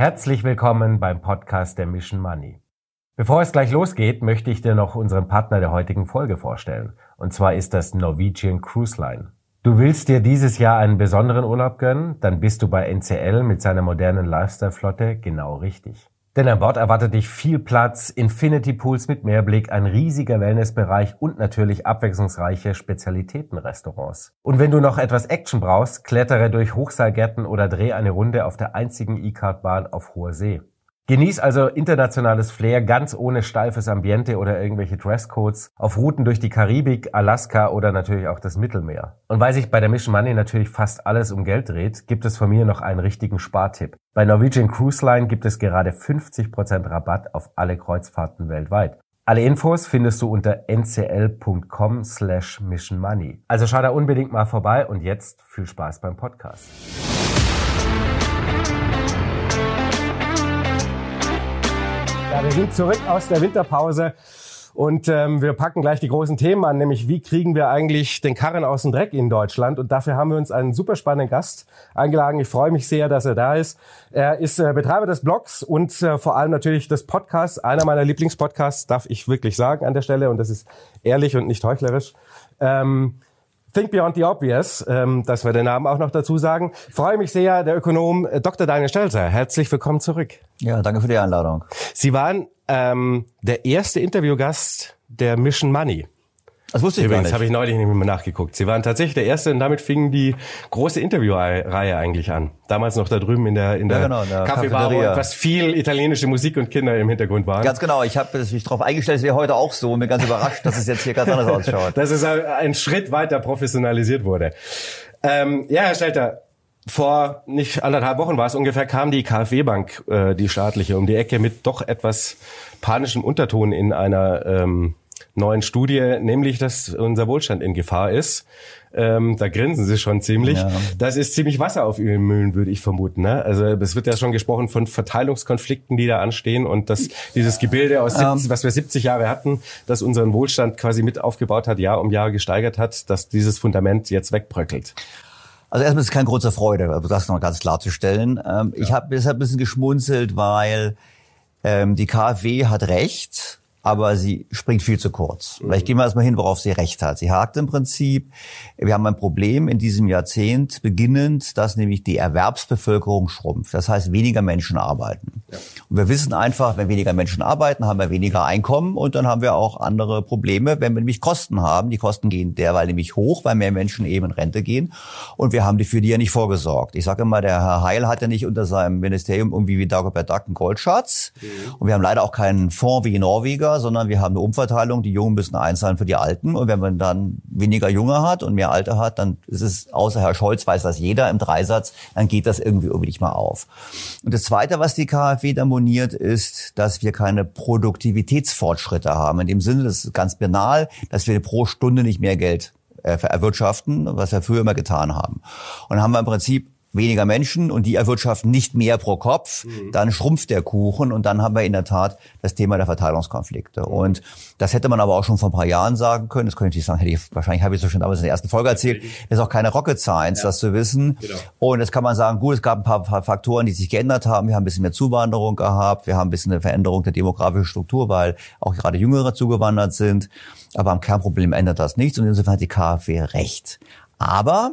Herzlich willkommen beim Podcast der Mission Money. Bevor es gleich losgeht, möchte ich dir noch unseren Partner der heutigen Folge vorstellen. Und zwar ist das Norwegian Cruise Line. Du willst dir dieses Jahr einen besonderen Urlaub gönnen? Dann bist du bei NCL mit seiner modernen Lifestyle-Flotte genau richtig. Denn an Bord erwartet dich viel Platz, Infinity Pools mit Mehrblick, ein riesiger Wellnessbereich und natürlich abwechslungsreiche Spezialitätenrestaurants. Und wenn du noch etwas Action brauchst, klettere durch Hochseilgärten oder dreh eine Runde auf der einzigen E-Card-Bahn auf hoher See. Genieß also internationales Flair ganz ohne steifes Ambiente oder irgendwelche Dresscodes auf Routen durch die Karibik, Alaska oder natürlich auch das Mittelmeer. Und weil sich bei der Mission Money natürlich fast alles um Geld dreht, gibt es von mir noch einen richtigen Spartipp. Bei Norwegian Cruise Line gibt es gerade 50% Rabatt auf alle Kreuzfahrten weltweit. Alle Infos findest du unter ncl.com slash missionmoney. Also schau da unbedingt mal vorbei und jetzt viel Spaß beim Podcast. Ja, wir sind zurück aus der Winterpause und ähm, wir packen gleich die großen Themen an, nämlich wie kriegen wir eigentlich den Karren aus dem Dreck in Deutschland. Und dafür haben wir uns einen super spannenden Gast eingeladen. Ich freue mich sehr, dass er da ist. Er ist äh, Betreiber des Blogs und äh, vor allem natürlich des Podcasts. Einer meiner Lieblingspodcasts, darf ich wirklich sagen an der Stelle. Und das ist ehrlich und nicht heuchlerisch. Ähm, Think Beyond the Obvious, ähm, dass wir den Namen auch noch dazu sagen. freue mich sehr, der Ökonom äh, Dr. Daniel Stelzer. Herzlich willkommen zurück. Ja, danke für die Einladung. Sie waren ähm, der erste Interviewgast der Mission Money. Das wusste ich Übrigens, gar nicht. habe ich neulich nicht mehr nachgeguckt. Sie waren tatsächlich der Erste und damit fing die große Interviewreihe eigentlich an. Damals noch da drüben in der, in der, ja, genau, in der Kaffeebar, wo etwas viel italienische Musik und Kinder im Hintergrund waren. Ganz genau. Ich habe mich darauf eingestellt, es wäre heute auch so und bin ganz überrascht, dass es jetzt hier ganz anders ausschaut. Dass es ein Schritt weiter professionalisiert wurde. Ähm, ja, Herr Stelter, vor nicht anderthalb Wochen war es ungefähr, kam die KfW-Bank, äh, die staatliche, um die Ecke mit doch etwas panischem Unterton in einer ähm, neuen Studie, nämlich, dass unser Wohlstand in Gefahr ist. Ähm, da grinsen sie schon ziemlich. Ja. Das ist ziemlich Wasser auf ihren Mühlen, würde ich vermuten. Ne? Also es wird ja schon gesprochen von Verteilungskonflikten, die da anstehen und dass dieses Gebilde aus 70, ähm. was wir 70 Jahre hatten, das unseren Wohlstand quasi mit aufgebaut hat, Jahr um Jahr gesteigert hat, dass dieses Fundament jetzt wegbröckelt. Also erstmal ist es keine große Freude, das noch ganz klarzustellen. Ähm, ja. Ich habe deshalb ein bisschen geschmunzelt, weil ähm, die KfW hat recht aber sie springt viel zu kurz. Mhm. Vielleicht gehen wir erstmal hin, worauf sie recht hat. Sie hakt im Prinzip, wir haben ein Problem in diesem Jahrzehnt beginnend, dass nämlich die Erwerbsbevölkerung schrumpft. Das heißt, weniger Menschen arbeiten. Ja. Und wir wissen einfach, wenn weniger Menschen arbeiten, haben wir weniger Einkommen und dann haben wir auch andere Probleme, wenn wir nämlich Kosten haben. Die Kosten gehen derweil nämlich hoch, weil mehr Menschen eben in Rente gehen und wir haben die für die ja nicht vorgesorgt. Ich sage immer, der Herr Heil hat ja nicht unter seinem Ministerium irgendwie wie Dagobert Duck einen Goldschatz mhm. und wir haben leider auch keinen Fonds wie Norweger, sondern wir haben eine Umverteilung. Die Jungen müssen einzahlen für die Alten. Und wenn man dann weniger Junge hat und mehr Alte hat, dann ist es, außer Herr Scholz weiß das jeder im Dreisatz, dann geht das irgendwie irgendwie nicht mal auf. Und das Zweite, was die KfW da moniert, ist, dass wir keine Produktivitätsfortschritte haben. In dem Sinne, das ist ganz banal, dass wir pro Stunde nicht mehr Geld äh, erwirtschaften, was wir früher immer getan haben. Und dann haben wir im Prinzip weniger Menschen und die erwirtschaften nicht mehr pro Kopf, mhm. dann schrumpft der Kuchen und dann haben wir in der Tat das Thema der Verteilungskonflikte. Mhm. Und das hätte man aber auch schon vor ein paar Jahren sagen können. Das könnte ich nicht sagen, hätte ich, wahrscheinlich habe ich es schon damals in der ersten Folge erzählt. Das ist auch keine Rocket Science, ja. das zu wissen. Genau. Und jetzt kann man sagen, gut, es gab ein paar, paar Faktoren, die sich geändert haben. Wir haben ein bisschen mehr Zuwanderung gehabt. Wir haben ein bisschen eine Veränderung der demografischen Struktur, weil auch gerade Jüngere zugewandert sind. Aber am Kernproblem ändert das nichts und insofern hat die KfW recht. Aber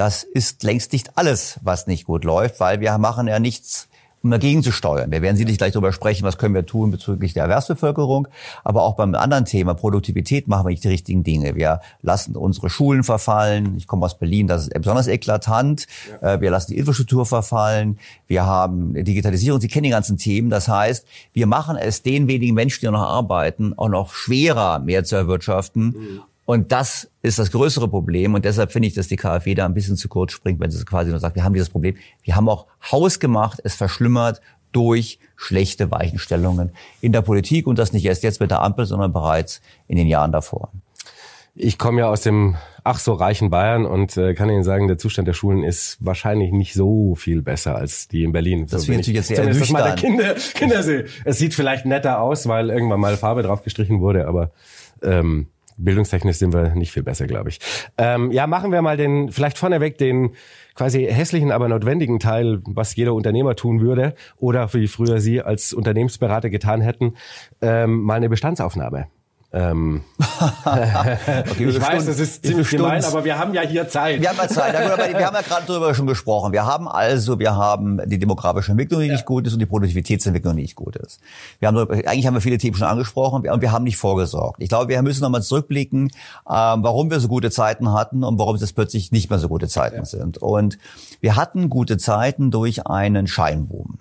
das ist längst nicht alles, was nicht gut läuft, weil wir machen ja nichts um dagegen zu steuern. Wir werden sicherlich gleich darüber sprechen, was können wir tun bezüglich der Erwerbsbevölkerung. Aber auch beim anderen Thema Produktivität machen wir nicht die richtigen Dinge. Wir lassen unsere Schulen verfallen. Ich komme aus Berlin, das ist besonders eklatant. Ja. Äh, wir lassen die Infrastruktur verfallen. Wir haben Digitalisierung. Sie kennen die ganzen Themen. Das heißt, wir machen es den wenigen Menschen, die noch arbeiten, auch noch schwerer, mehr zu erwirtschaften. Mhm. Und das ist das größere Problem. Und deshalb finde ich, dass die KfW da ein bisschen zu kurz springt, wenn sie quasi nur sagt, wir haben dieses Problem. Wir haben auch hausgemacht, es verschlimmert durch schlechte Weichenstellungen in der Politik und das nicht erst jetzt mit der Ampel, sondern bereits in den Jahren davor. Ich komme ja aus dem ach so reichen Bayern und äh, kann Ihnen sagen, der Zustand der Schulen ist wahrscheinlich nicht so viel besser als die in Berlin. Das so, finde ich jetzt sehr ernüchternd. Mal Kinder, Kinder sehe. Es sieht vielleicht netter aus, weil irgendwann mal Farbe drauf gestrichen wurde, aber ähm, Bildungstechnisch sind wir nicht viel besser, glaube ich. Ähm, ja, machen wir mal den, vielleicht vorneweg den quasi hässlichen, aber notwendigen Teil, was jeder Unternehmer tun würde oder wie früher Sie als Unternehmensberater getan hätten, ähm, mal eine Bestandsaufnahme. Ähm, okay, ich weiß, das ist ziemlich gemein, aber wir haben ja hier Zeit. Wir haben ja Zeit. wir haben ja gerade darüber schon gesprochen. Wir haben also, wir haben die demografische Entwicklung, die ja. nicht gut ist, und die Produktivitätsentwicklung, die nicht gut ist. Wir haben, eigentlich haben wir viele Themen schon angesprochen und wir haben nicht vorgesorgt. Ich glaube, wir müssen nochmal zurückblicken, ähm, warum wir so gute Zeiten hatten und warum es plötzlich nicht mehr so gute Zeiten ja. sind. Und wir hatten gute Zeiten durch einen Scheinboom.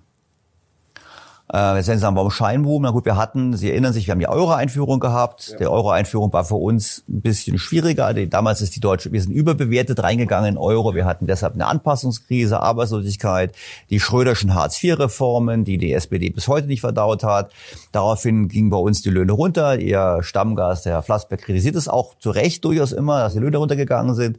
Äh, jetzt werden Sie sagen, warum Scheinboom? Na gut, wir hatten, Sie erinnern sich, wir haben die Euro-Einführung gehabt. Ja. Die Euro-Einführung war für uns ein bisschen schwieriger. Damals ist die deutsche, wir sind überbewertet reingegangen in Euro. Wir hatten deshalb eine Anpassungskrise, Arbeitslosigkeit, die Schröderschen Hartz-IV-Reformen, die die SPD bis heute nicht verdaut hat. Daraufhin gingen bei uns die Löhne runter. Ihr Stammgast, der Herr Flassberg, kritisiert es auch zu Recht durchaus immer, dass die Löhne runtergegangen sind.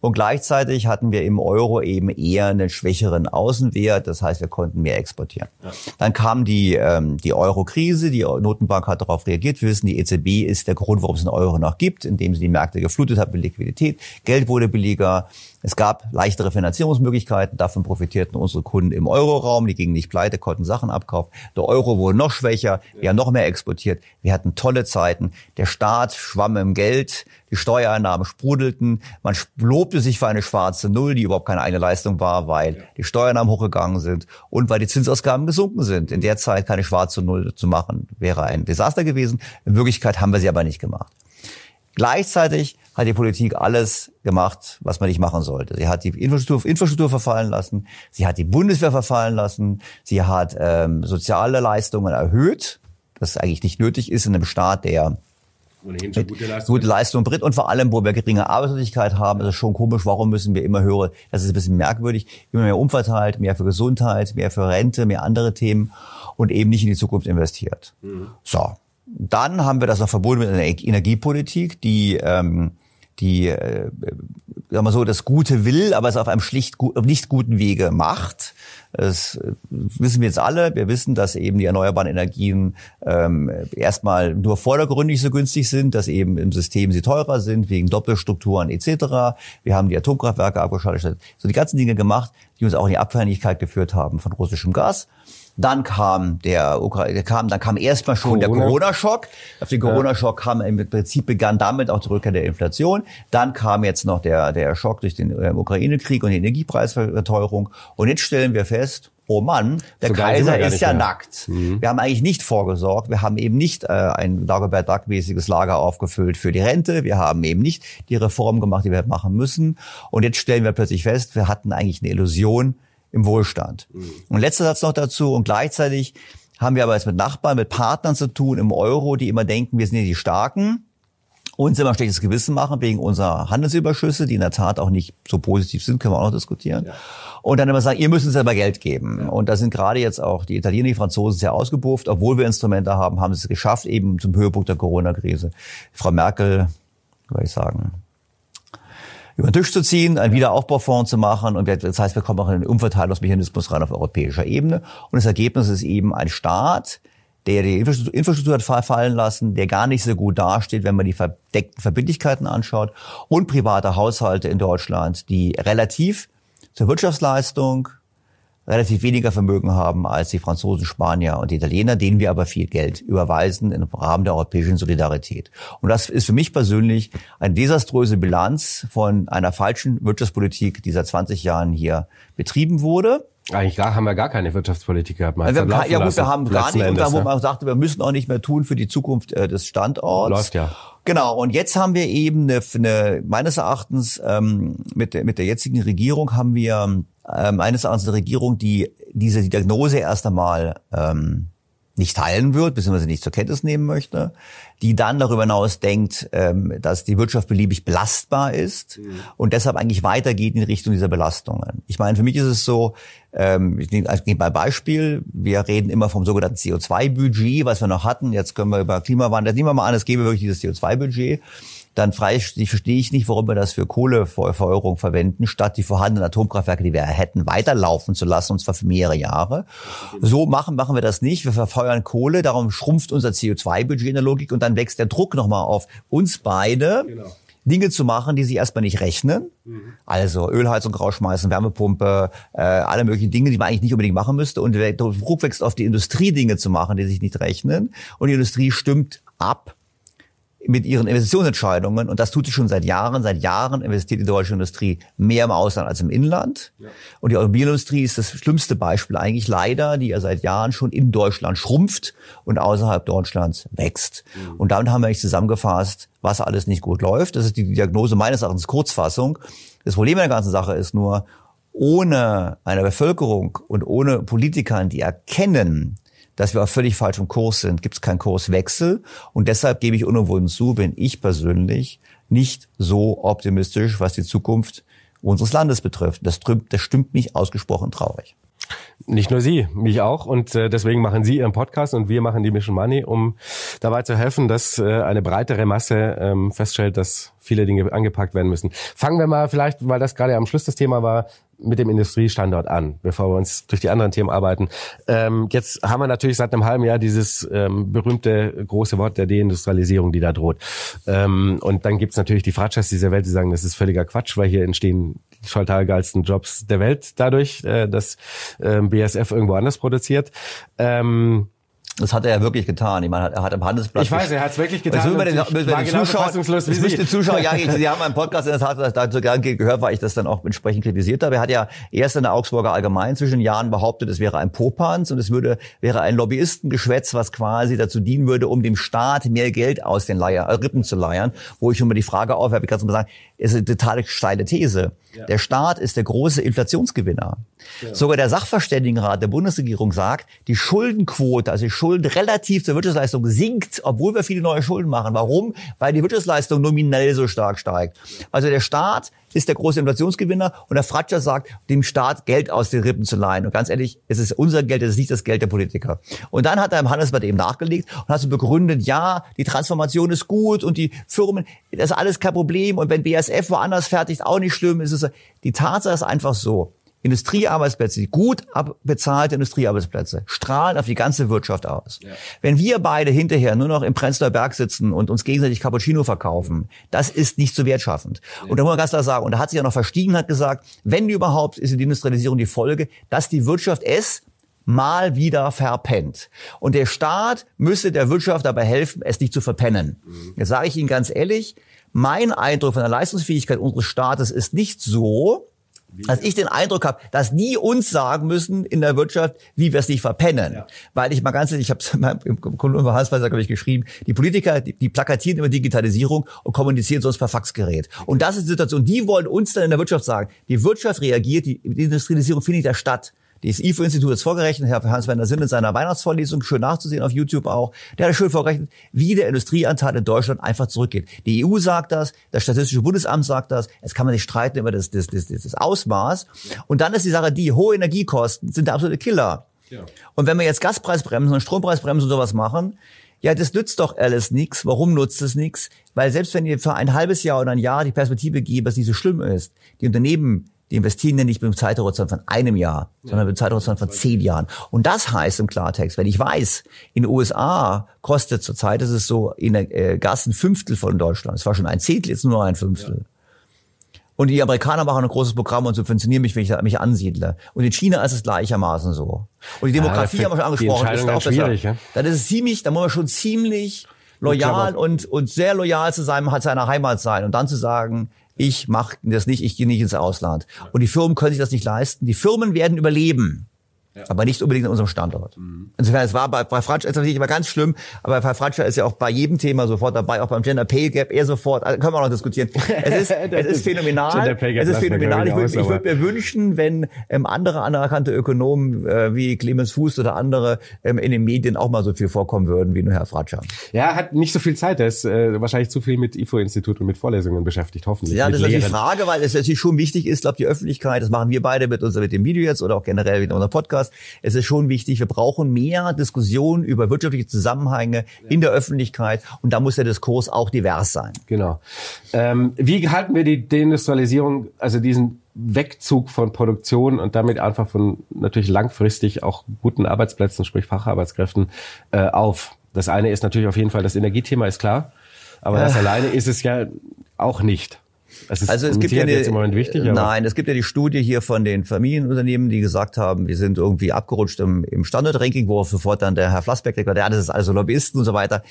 Und gleichzeitig hatten wir im Euro eben eher einen schwächeren Außenwert. Das heißt, wir konnten mehr exportieren. Ja. Dann kam die die, ähm, die Euro-Krise. Die Notenbank hat darauf reagiert. Wir wissen, die EZB ist der Grund, warum es einen Euro noch gibt, indem sie die Märkte geflutet hat mit Liquidität. Geld wurde billiger. Es gab leichtere Finanzierungsmöglichkeiten. Davon profitierten unsere Kunden im Euroraum. Die gingen nicht pleite, konnten Sachen abkaufen. Der Euro wurde noch schwächer. Wir haben noch mehr exportiert. Wir hatten tolle Zeiten. Der Staat schwamm im Geld. Die Steuereinnahmen sprudelten. Man lobte sich für eine schwarze Null, die überhaupt keine eigene Leistung war, weil die Steuereinnahmen hochgegangen sind und weil die Zinsausgaben gesunken sind. In der Zeit keine schwarze Null zu machen, wäre ein Desaster gewesen. In Wirklichkeit haben wir sie aber nicht gemacht. Gleichzeitig hat die Politik alles gemacht, was man nicht machen sollte. Sie hat die Infrastruktur, Infrastruktur verfallen lassen, sie hat die Bundeswehr verfallen lassen, sie hat ähm, soziale Leistungen erhöht, das eigentlich nicht nötig ist in einem Staat, der ohnehin schon gute Leistung. Gute Leistung bringt und vor allem, wo wir geringe Arbeitslosigkeit haben, ist es schon komisch, warum müssen wir immer hören, das ist ein bisschen merkwürdig, immer mehr umverteilt, mehr für Gesundheit, mehr für Rente, mehr andere Themen und eben nicht in die Zukunft investiert. Mhm. So, dann haben wir das noch verbunden mit einer Energiepolitik, die ähm, die äh, sagen wir so das Gute will, aber es auf einem schlicht nicht guten Wege macht. Das äh, wissen wir jetzt alle. Wir wissen, dass eben die erneuerbaren Energien ähm, erstmal nur vordergründig so günstig sind, dass eben im System sie teurer sind wegen Doppelstrukturen etc. Wir haben die Atomkraftwerke abgeschaltet, so die ganzen Dinge gemacht, die uns auch in die Abhängigkeit geführt haben von russischem Gas. Dann kam der Ukraine, kam, dann kam erstmal schon Corona. der Corona-Schock. Auf den Corona-Schock kam im Prinzip begann damit auch die Rückkehr der Inflation. Dann kam jetzt noch der, der Schock durch den äh, Ukraine-Krieg und die Energiepreisverteuerung. Und jetzt stellen wir fest, oh Mann, der so Kaiser ist ja mehr. nackt. Mhm. Wir haben eigentlich nicht vorgesorgt. Wir haben eben nicht äh, ein Dagobert Duck-mäßiges Lager aufgefüllt für die Rente. Wir haben eben nicht die Reformen gemacht, die wir machen müssen. Und jetzt stellen wir plötzlich fest, wir hatten eigentlich eine Illusion, im Wohlstand. Mhm. Und letzter Satz noch dazu und gleichzeitig haben wir aber jetzt mit Nachbarn, mit Partnern zu tun im Euro, die immer denken, wir sind ja die Starken uns immer schlechtes Gewissen machen wegen unserer Handelsüberschüsse, die in der Tat auch nicht so positiv sind, können wir auch noch diskutieren. Ja. Und dann immer sagen, ihr müsst uns selber Geld geben. Ja. Und da sind gerade jetzt auch die Italiener, die Franzosen sehr ausgebufft. Obwohl wir Instrumente haben, haben sie es geschafft, eben zum Höhepunkt der Corona-Krise. Frau Merkel, würde ich sagen, über den Tisch zu ziehen, einen Wiederaufbaufonds zu machen. Und das heißt, wir kommen auch in einen Umverteilungsmechanismus rein auf europäischer Ebene. Und das Ergebnis ist eben ein Staat, der die Infrastruktur hat fallen lassen, der gar nicht so gut dasteht, wenn man die verdeckten Verbindlichkeiten anschaut, und private Haushalte in Deutschland, die relativ zur Wirtschaftsleistung, relativ weniger Vermögen haben als die Franzosen, Spanier und Italiener, denen wir aber viel Geld überweisen im Rahmen der europäischen Solidarität. Und das ist für mich persönlich eine desaströse Bilanz von einer falschen Wirtschaftspolitik, die seit 20 Jahren hier betrieben wurde. Eigentlich gar, haben wir gar keine Wirtschaftspolitik gehabt. Man ja, wir, ja gut, wir haben gar nicht. Endes, und da, wo man sagte, wir müssen auch nicht mehr tun für die Zukunft äh, des Standorts. Läuft ja. Genau, und jetzt haben wir eben eine, eine meines Erachtens ähm, mit, der, mit der jetzigen Regierung haben wir äh, meines Erachtens eine Regierung, die diese Diagnose erst einmal ähm, nicht teilen wird, beziehungsweise nicht zur Kenntnis nehmen möchte, die dann darüber hinaus denkt, ähm, dass die Wirtschaft beliebig belastbar ist mhm. und deshalb eigentlich weitergeht in Richtung dieser Belastungen. Ich meine, für mich ist es so, ähm, ich nehme ich mal Beispiel, wir reden immer vom sogenannten CO2-Budget, was wir noch hatten, jetzt können wir über Klimawandel, nehmen wir mal an, es gäbe wirklich dieses CO2-Budget dann frei, verstehe ich nicht, warum wir das für Kohlefeuerung verwenden, statt die vorhandenen Atomkraftwerke, die wir hätten, weiterlaufen zu lassen, und zwar für mehrere Jahre. So machen, machen wir das nicht. Wir verfeuern Kohle, darum schrumpft unser CO2-Budget in der Logik und dann wächst der Druck nochmal auf uns beide. Genau. Dinge zu machen, die sich erstmal nicht rechnen. Mhm. Also Ölheizung rausschmeißen, Wärmepumpe, äh, alle möglichen Dinge, die man eigentlich nicht unbedingt machen müsste. Und der Druck wächst auf die Industrie, Dinge zu machen, die sich nicht rechnen. Und die Industrie stimmt ab mit ihren Investitionsentscheidungen, und das tut sie schon seit Jahren, seit Jahren investiert die deutsche Industrie mehr im Ausland als im Inland. Ja. Und die Automobilindustrie ist das schlimmste Beispiel eigentlich leider, die ja seit Jahren schon in Deutschland schrumpft und außerhalb Deutschlands wächst. Mhm. Und damit haben wir eigentlich zusammengefasst, was alles nicht gut läuft. Das ist die Diagnose meines Erachtens Kurzfassung. Das Problem der ganzen Sache ist nur, ohne eine Bevölkerung und ohne Politikern, die erkennen, dass wir auf völlig falschem Kurs sind, gibt es keinen Kurswechsel. Und deshalb gebe ich unumwunden zu, bin ich persönlich nicht so optimistisch, was die Zukunft unseres Landes betrifft. Das, das stimmt mich ausgesprochen traurig. Nicht nur Sie, mich auch. Und äh, deswegen machen Sie Ihren Podcast und wir machen die Mission Money, um dabei zu helfen, dass äh, eine breitere Masse ähm, feststellt, dass viele Dinge angepackt werden müssen. Fangen wir mal vielleicht, weil das gerade am Schluss das Thema war, mit dem Industriestandort an, bevor wir uns durch die anderen Themen arbeiten. Ähm, jetzt haben wir natürlich seit einem halben Jahr dieses ähm, berühmte große Wort der Deindustrialisierung, die da droht. Ähm, und dann gibt's natürlich die Fratschers dieser Welt, die sagen, das ist völliger Quatsch, weil hier entstehen die total geilsten Jobs der Welt dadurch, äh, dass äh, BASF irgendwo anders produziert. Ähm, das hat er ja wirklich getan. Ich meine, er hat im Handelsblatt. Ich weiß, er hat es wirklich getan. Also, den, ich war den Zuschauer, das müsste Zuschauer, ja, ich, Sie haben meinen Podcast in der Tat dazu gehört, weil ich das dann auch entsprechend kritisiert habe. Er hat ja erst in der Augsburger Allgemein zwischen Jahren behauptet, es wäre ein Popanz und es würde, wäre ein Lobbyistengeschwätz, was quasi dazu dienen würde, um dem Staat mehr Geld aus den Leier, äh, Rippen zu leiern. Wo ich schon mal die Frage aufwerfe, ich kann es mal sagen, ist eine total steile These. Ja. Der Staat ist der große Inflationsgewinner. Ja. Sogar der Sachverständigenrat der Bundesregierung sagt, die Schuldenquote, also die Schulden relativ zur Wirtschaftsleistung sinkt, obwohl wir viele neue Schulden machen. Warum? Weil die Wirtschaftsleistung nominell so stark steigt. Also der Staat ist der große Inflationsgewinner und der Fratscher sagt, dem Staat Geld aus den Rippen zu leihen. Und ganz ehrlich, es ist unser Geld, es ist nicht das Geld der Politiker. Und dann hat er im Handelsblatt eben nachgelegt und hat so begründet, ja, die Transformation ist gut und die Firmen, das ist alles kein Problem. Und wenn BASF woanders fertigt, auch nicht schlimm. ist Es die Tatsache ist einfach so. Industriearbeitsplätze, gut bezahlte Industriearbeitsplätze, strahlen auf die ganze Wirtschaft aus. Ja. Wenn wir beide hinterher nur noch im Prenzlauer Berg sitzen und uns gegenseitig Cappuccino verkaufen, das ist nicht so wertschaffend. Ja. Und da muss man ganz klar sagen, und da hat sich ja noch verstiegen, hat gesagt, wenn überhaupt ist die Industrialisierung die Folge, dass die Wirtschaft es mal wieder verpennt. Und der Staat müsste der Wirtschaft dabei helfen, es nicht zu verpennen. Mhm. Jetzt sage ich Ihnen ganz ehrlich, mein Eindruck von der Leistungsfähigkeit unseres Staates ist nicht so, dass ich den Eindruck habe, dass die uns sagen müssen in der Wirtschaft, wie wir es nicht verpennen. Ja. Weil ich mal ganz ehrlich, ich habe es im Kolumn bei Hansweiser, glaube ich, geschrieben, die Politiker, die, die plakatieren immer Digitalisierung und kommunizieren sonst per Faxgerät. Und das ist die Situation, die wollen uns dann in der Wirtschaft sagen. Die Wirtschaft reagiert, die, die Industrialisierung findet ja statt. Das IFO-Institut es vorgerechnet, Herr Hans-Werner Sinn in seiner Weihnachtsvorlesung, schön nachzusehen auf YouTube auch, der hat schön vorgerechnet, wie der Industrieanteil in Deutschland einfach zurückgeht. Die EU sagt das, das Statistische Bundesamt sagt das, jetzt kann man sich streiten über das, das, das, das Ausmaß. Und dann ist die Sache die, hohe Energiekosten sind der absolute Killer. Ja. Und wenn wir jetzt Gaspreisbremsen und Strompreisbremsen und sowas machen, ja, das nützt doch alles nichts. Warum nutzt es nichts? Weil selbst wenn ihr für ein halbes Jahr oder ein Jahr die Perspektive gebt, dass nicht so schlimm ist, die Unternehmen die investieren ja nicht mit einem Zeithorizont von einem Jahr, sondern mit einem Zeithorizont von zehn Jahren. Und das heißt im Klartext, wenn ich weiß, in den USA kostet zurzeit, ist es so, in der äh, Gas ein Fünftel von Deutschland. Es war schon ein Zehntel, jetzt nur noch ein Fünftel. Ja. Und die Amerikaner machen ein großes Programm und subventionieren mich, wenn ich mich ansiedle. Und in China ist es gleichermaßen so. Und die Demografie ja, haben wir schon angesprochen. Das ist auch schwierig, ja? Dann ist es ziemlich, da muss man schon ziemlich loyal und, und sehr loyal zu seinem, seiner Heimat sein. Und dann zu sagen, ich mache das nicht, ich gehe nicht ins Ausland. Und die Firmen können sich das nicht leisten. Die Firmen werden überleben. Ja. Aber nicht unbedingt an unserem Standort. Mhm. Insofern, es war bei, bei Fratscher ist natürlich immer ganz schlimm, aber bei Fratscher ist ja auch bei jedem Thema sofort dabei, auch beim Gender Pay Gap eher sofort, also können wir auch noch diskutieren. Es ist, es ist phänomenal. Es ist phänomenal. Ich würde würd mir wünschen, wenn ähm, andere anerkannte Ökonomen äh, wie Clemens Fuß oder andere ähm, in den Medien auch mal so viel vorkommen würden wie nur Herr Fratscher. Ja, hat nicht so viel Zeit. Er ist äh, wahrscheinlich zu viel mit IFO-Institut und mit Vorlesungen beschäftigt, hoffentlich. Ja, das ist die Frage, weil es natürlich schon wichtig ist, glaube die Öffentlichkeit, das machen wir beide mit, uns, mit dem Video jetzt oder auch generell mit unserem Podcast, hast. Es ist schon wichtig, wir brauchen mehr Diskussion über wirtschaftliche Zusammenhänge in der Öffentlichkeit und da muss der Diskurs auch divers sein. Genau. Ähm, wie halten wir die Deindustrialisierung, also diesen Wegzug von Produktion und damit einfach von natürlich langfristig auch guten Arbeitsplätzen, sprich Facharbeitskräften, äh, auf? Das eine ist natürlich auf jeden Fall das Energiethema, ist klar. Aber das äh. alleine ist es ja auch nicht. Es also es gibt ja eine, im Moment wichtig, nein, es gibt ja die Studie hier von den Familienunternehmen, die gesagt haben, wir sind irgendwie abgerutscht im, im Standard-Ranking, wo sofort dann der Herr Flassbeck sagt, ja, das ist also Lobbyisten und so weiter.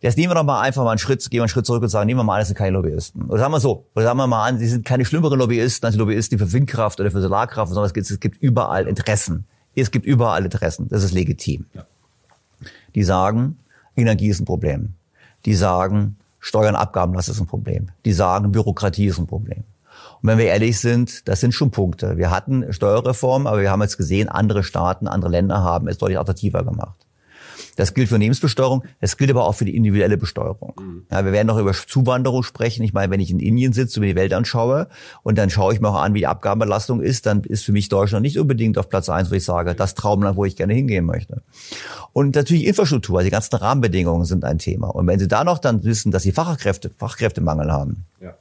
Jetzt nehmen wir doch mal einfach mal einen Schritt, gehen wir einen Schritt zurück und sagen, nehmen wir mal an, das sind keine Lobbyisten. Oder sagen wir so, oder sagen wir mal an, die sind keine schlimmeren Lobbyisten als die Lobbyisten, die für Windkraft oder für Solarkraft, sondern es gibt, es gibt überall Interessen. Es gibt überall Interessen. Das ist legitim. Ja. Die sagen, Energie ist ein Problem. Die sagen, Steuern, Abgaben, das ist ein Problem. Die sagen, Bürokratie ist ein Problem. Und wenn wir ehrlich sind, das sind schon Punkte. Wir hatten Steuerreform, aber wir haben jetzt gesehen, andere Staaten, andere Länder haben es deutlich attraktiver gemacht. Das gilt für Lebensbesteuerung, das gilt aber auch für die individuelle Besteuerung. Mhm. Ja, wir werden noch über Zuwanderung sprechen. Ich meine, wenn ich in Indien sitze und mir die Welt anschaue und dann schaue ich mir auch an, wie die Abgabenbelastung ist, dann ist für mich Deutschland nicht unbedingt auf Platz eins, wo ich sage, das Traumland, wo ich gerne hingehen möchte. Und natürlich Infrastruktur, also die ganzen Rahmenbedingungen sind ein Thema. Und wenn Sie da noch dann wissen, dass Sie Fachkräfte, Fachkräftemangel haben, ja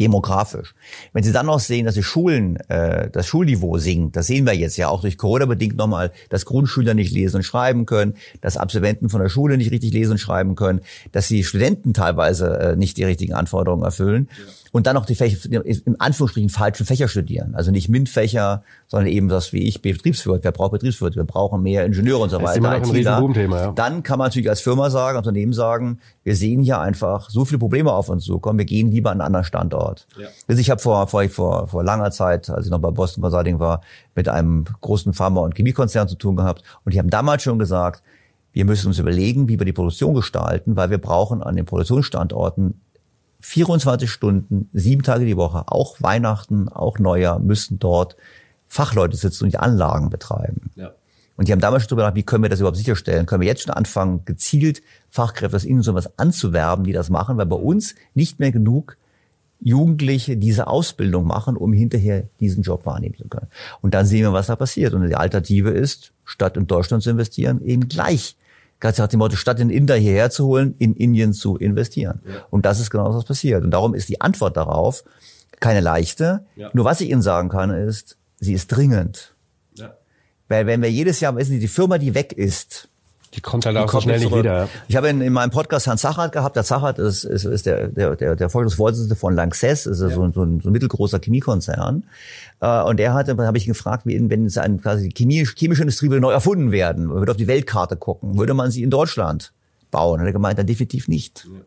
demografisch. Wenn Sie dann noch sehen, dass die Schulen, äh, das Schulniveau sinkt, das sehen wir jetzt ja auch durch Corona bedingt nochmal, dass Grundschüler nicht lesen und schreiben können, dass Absolventen von der Schule nicht richtig lesen und schreiben können, dass die Studenten teilweise äh, nicht die richtigen Anforderungen erfüllen. Ja und dann noch die Fächer, im Anführungsstrichen falschen Fächer studieren. Also nicht MINT-Fächer, sondern eben was wie ich, Betriebswirt. Wer braucht Betriebswirt? Wir brauchen mehr Ingenieure und so weiter. Das ist immer ein Thema, ja. Dann kann man natürlich als Firma sagen, als Unternehmen sagen, wir sehen hier einfach so viele Probleme auf uns zukommen, wir gehen lieber an einen anderen Standort. Ja. Also ich habe vor, vor, vor, vor langer Zeit, als ich noch bei Boston Consulting war, mit einem großen Pharma- und Chemiekonzern zu tun gehabt. Und die haben damals schon gesagt, wir müssen uns überlegen, wie wir die Produktion gestalten, weil wir brauchen an den Produktionsstandorten 24 Stunden, sieben Tage die Woche, auch Weihnachten, auch Neujahr, müssen dort Fachleute sitzen und die Anlagen betreiben. Ja. Und die haben damals schon darüber gedacht, wie können wir das überhaupt sicherstellen? Können wir jetzt schon anfangen, gezielt Fachkräfte aus ihnen so was anzuwerben, die das machen, weil bei uns nicht mehr genug Jugendliche diese Ausbildung machen, um hinterher diesen Job wahrnehmen zu können. Und dann sehen wir, was da passiert. Und die Alternative ist, statt in Deutschland zu investieren, eben gleich ganz nach dem Motto, statt den Inder hierher zu holen, in Indien zu investieren. Ja. Und das ist genau was passiert. Und darum ist die Antwort darauf keine leichte. Ja. Nur was ich Ihnen sagen kann, ist, sie ist dringend. Ja. Weil wenn wir jedes Jahr, wissen Sie, die Firma, die weg ist, die kommt halt auch so schnell nicht wieder. Ich habe in, in meinem Podcast Herrn Zachert gehabt. Der Zachert ist, ist, ist der, der, der, der Vorstandsvorsitzende von Lanxess, ist ja. so, so, ein, so ein mittelgroßer Chemiekonzern. Äh, und der hatte, habe ich gefragt, wie, wenn es eine quasi Chemie, chemische Industrie würde neu erfunden werden, man würde auf die Weltkarte gucken, würde man sie in Deutschland bauen? Hat er gemeint, dann definitiv nicht. Ja.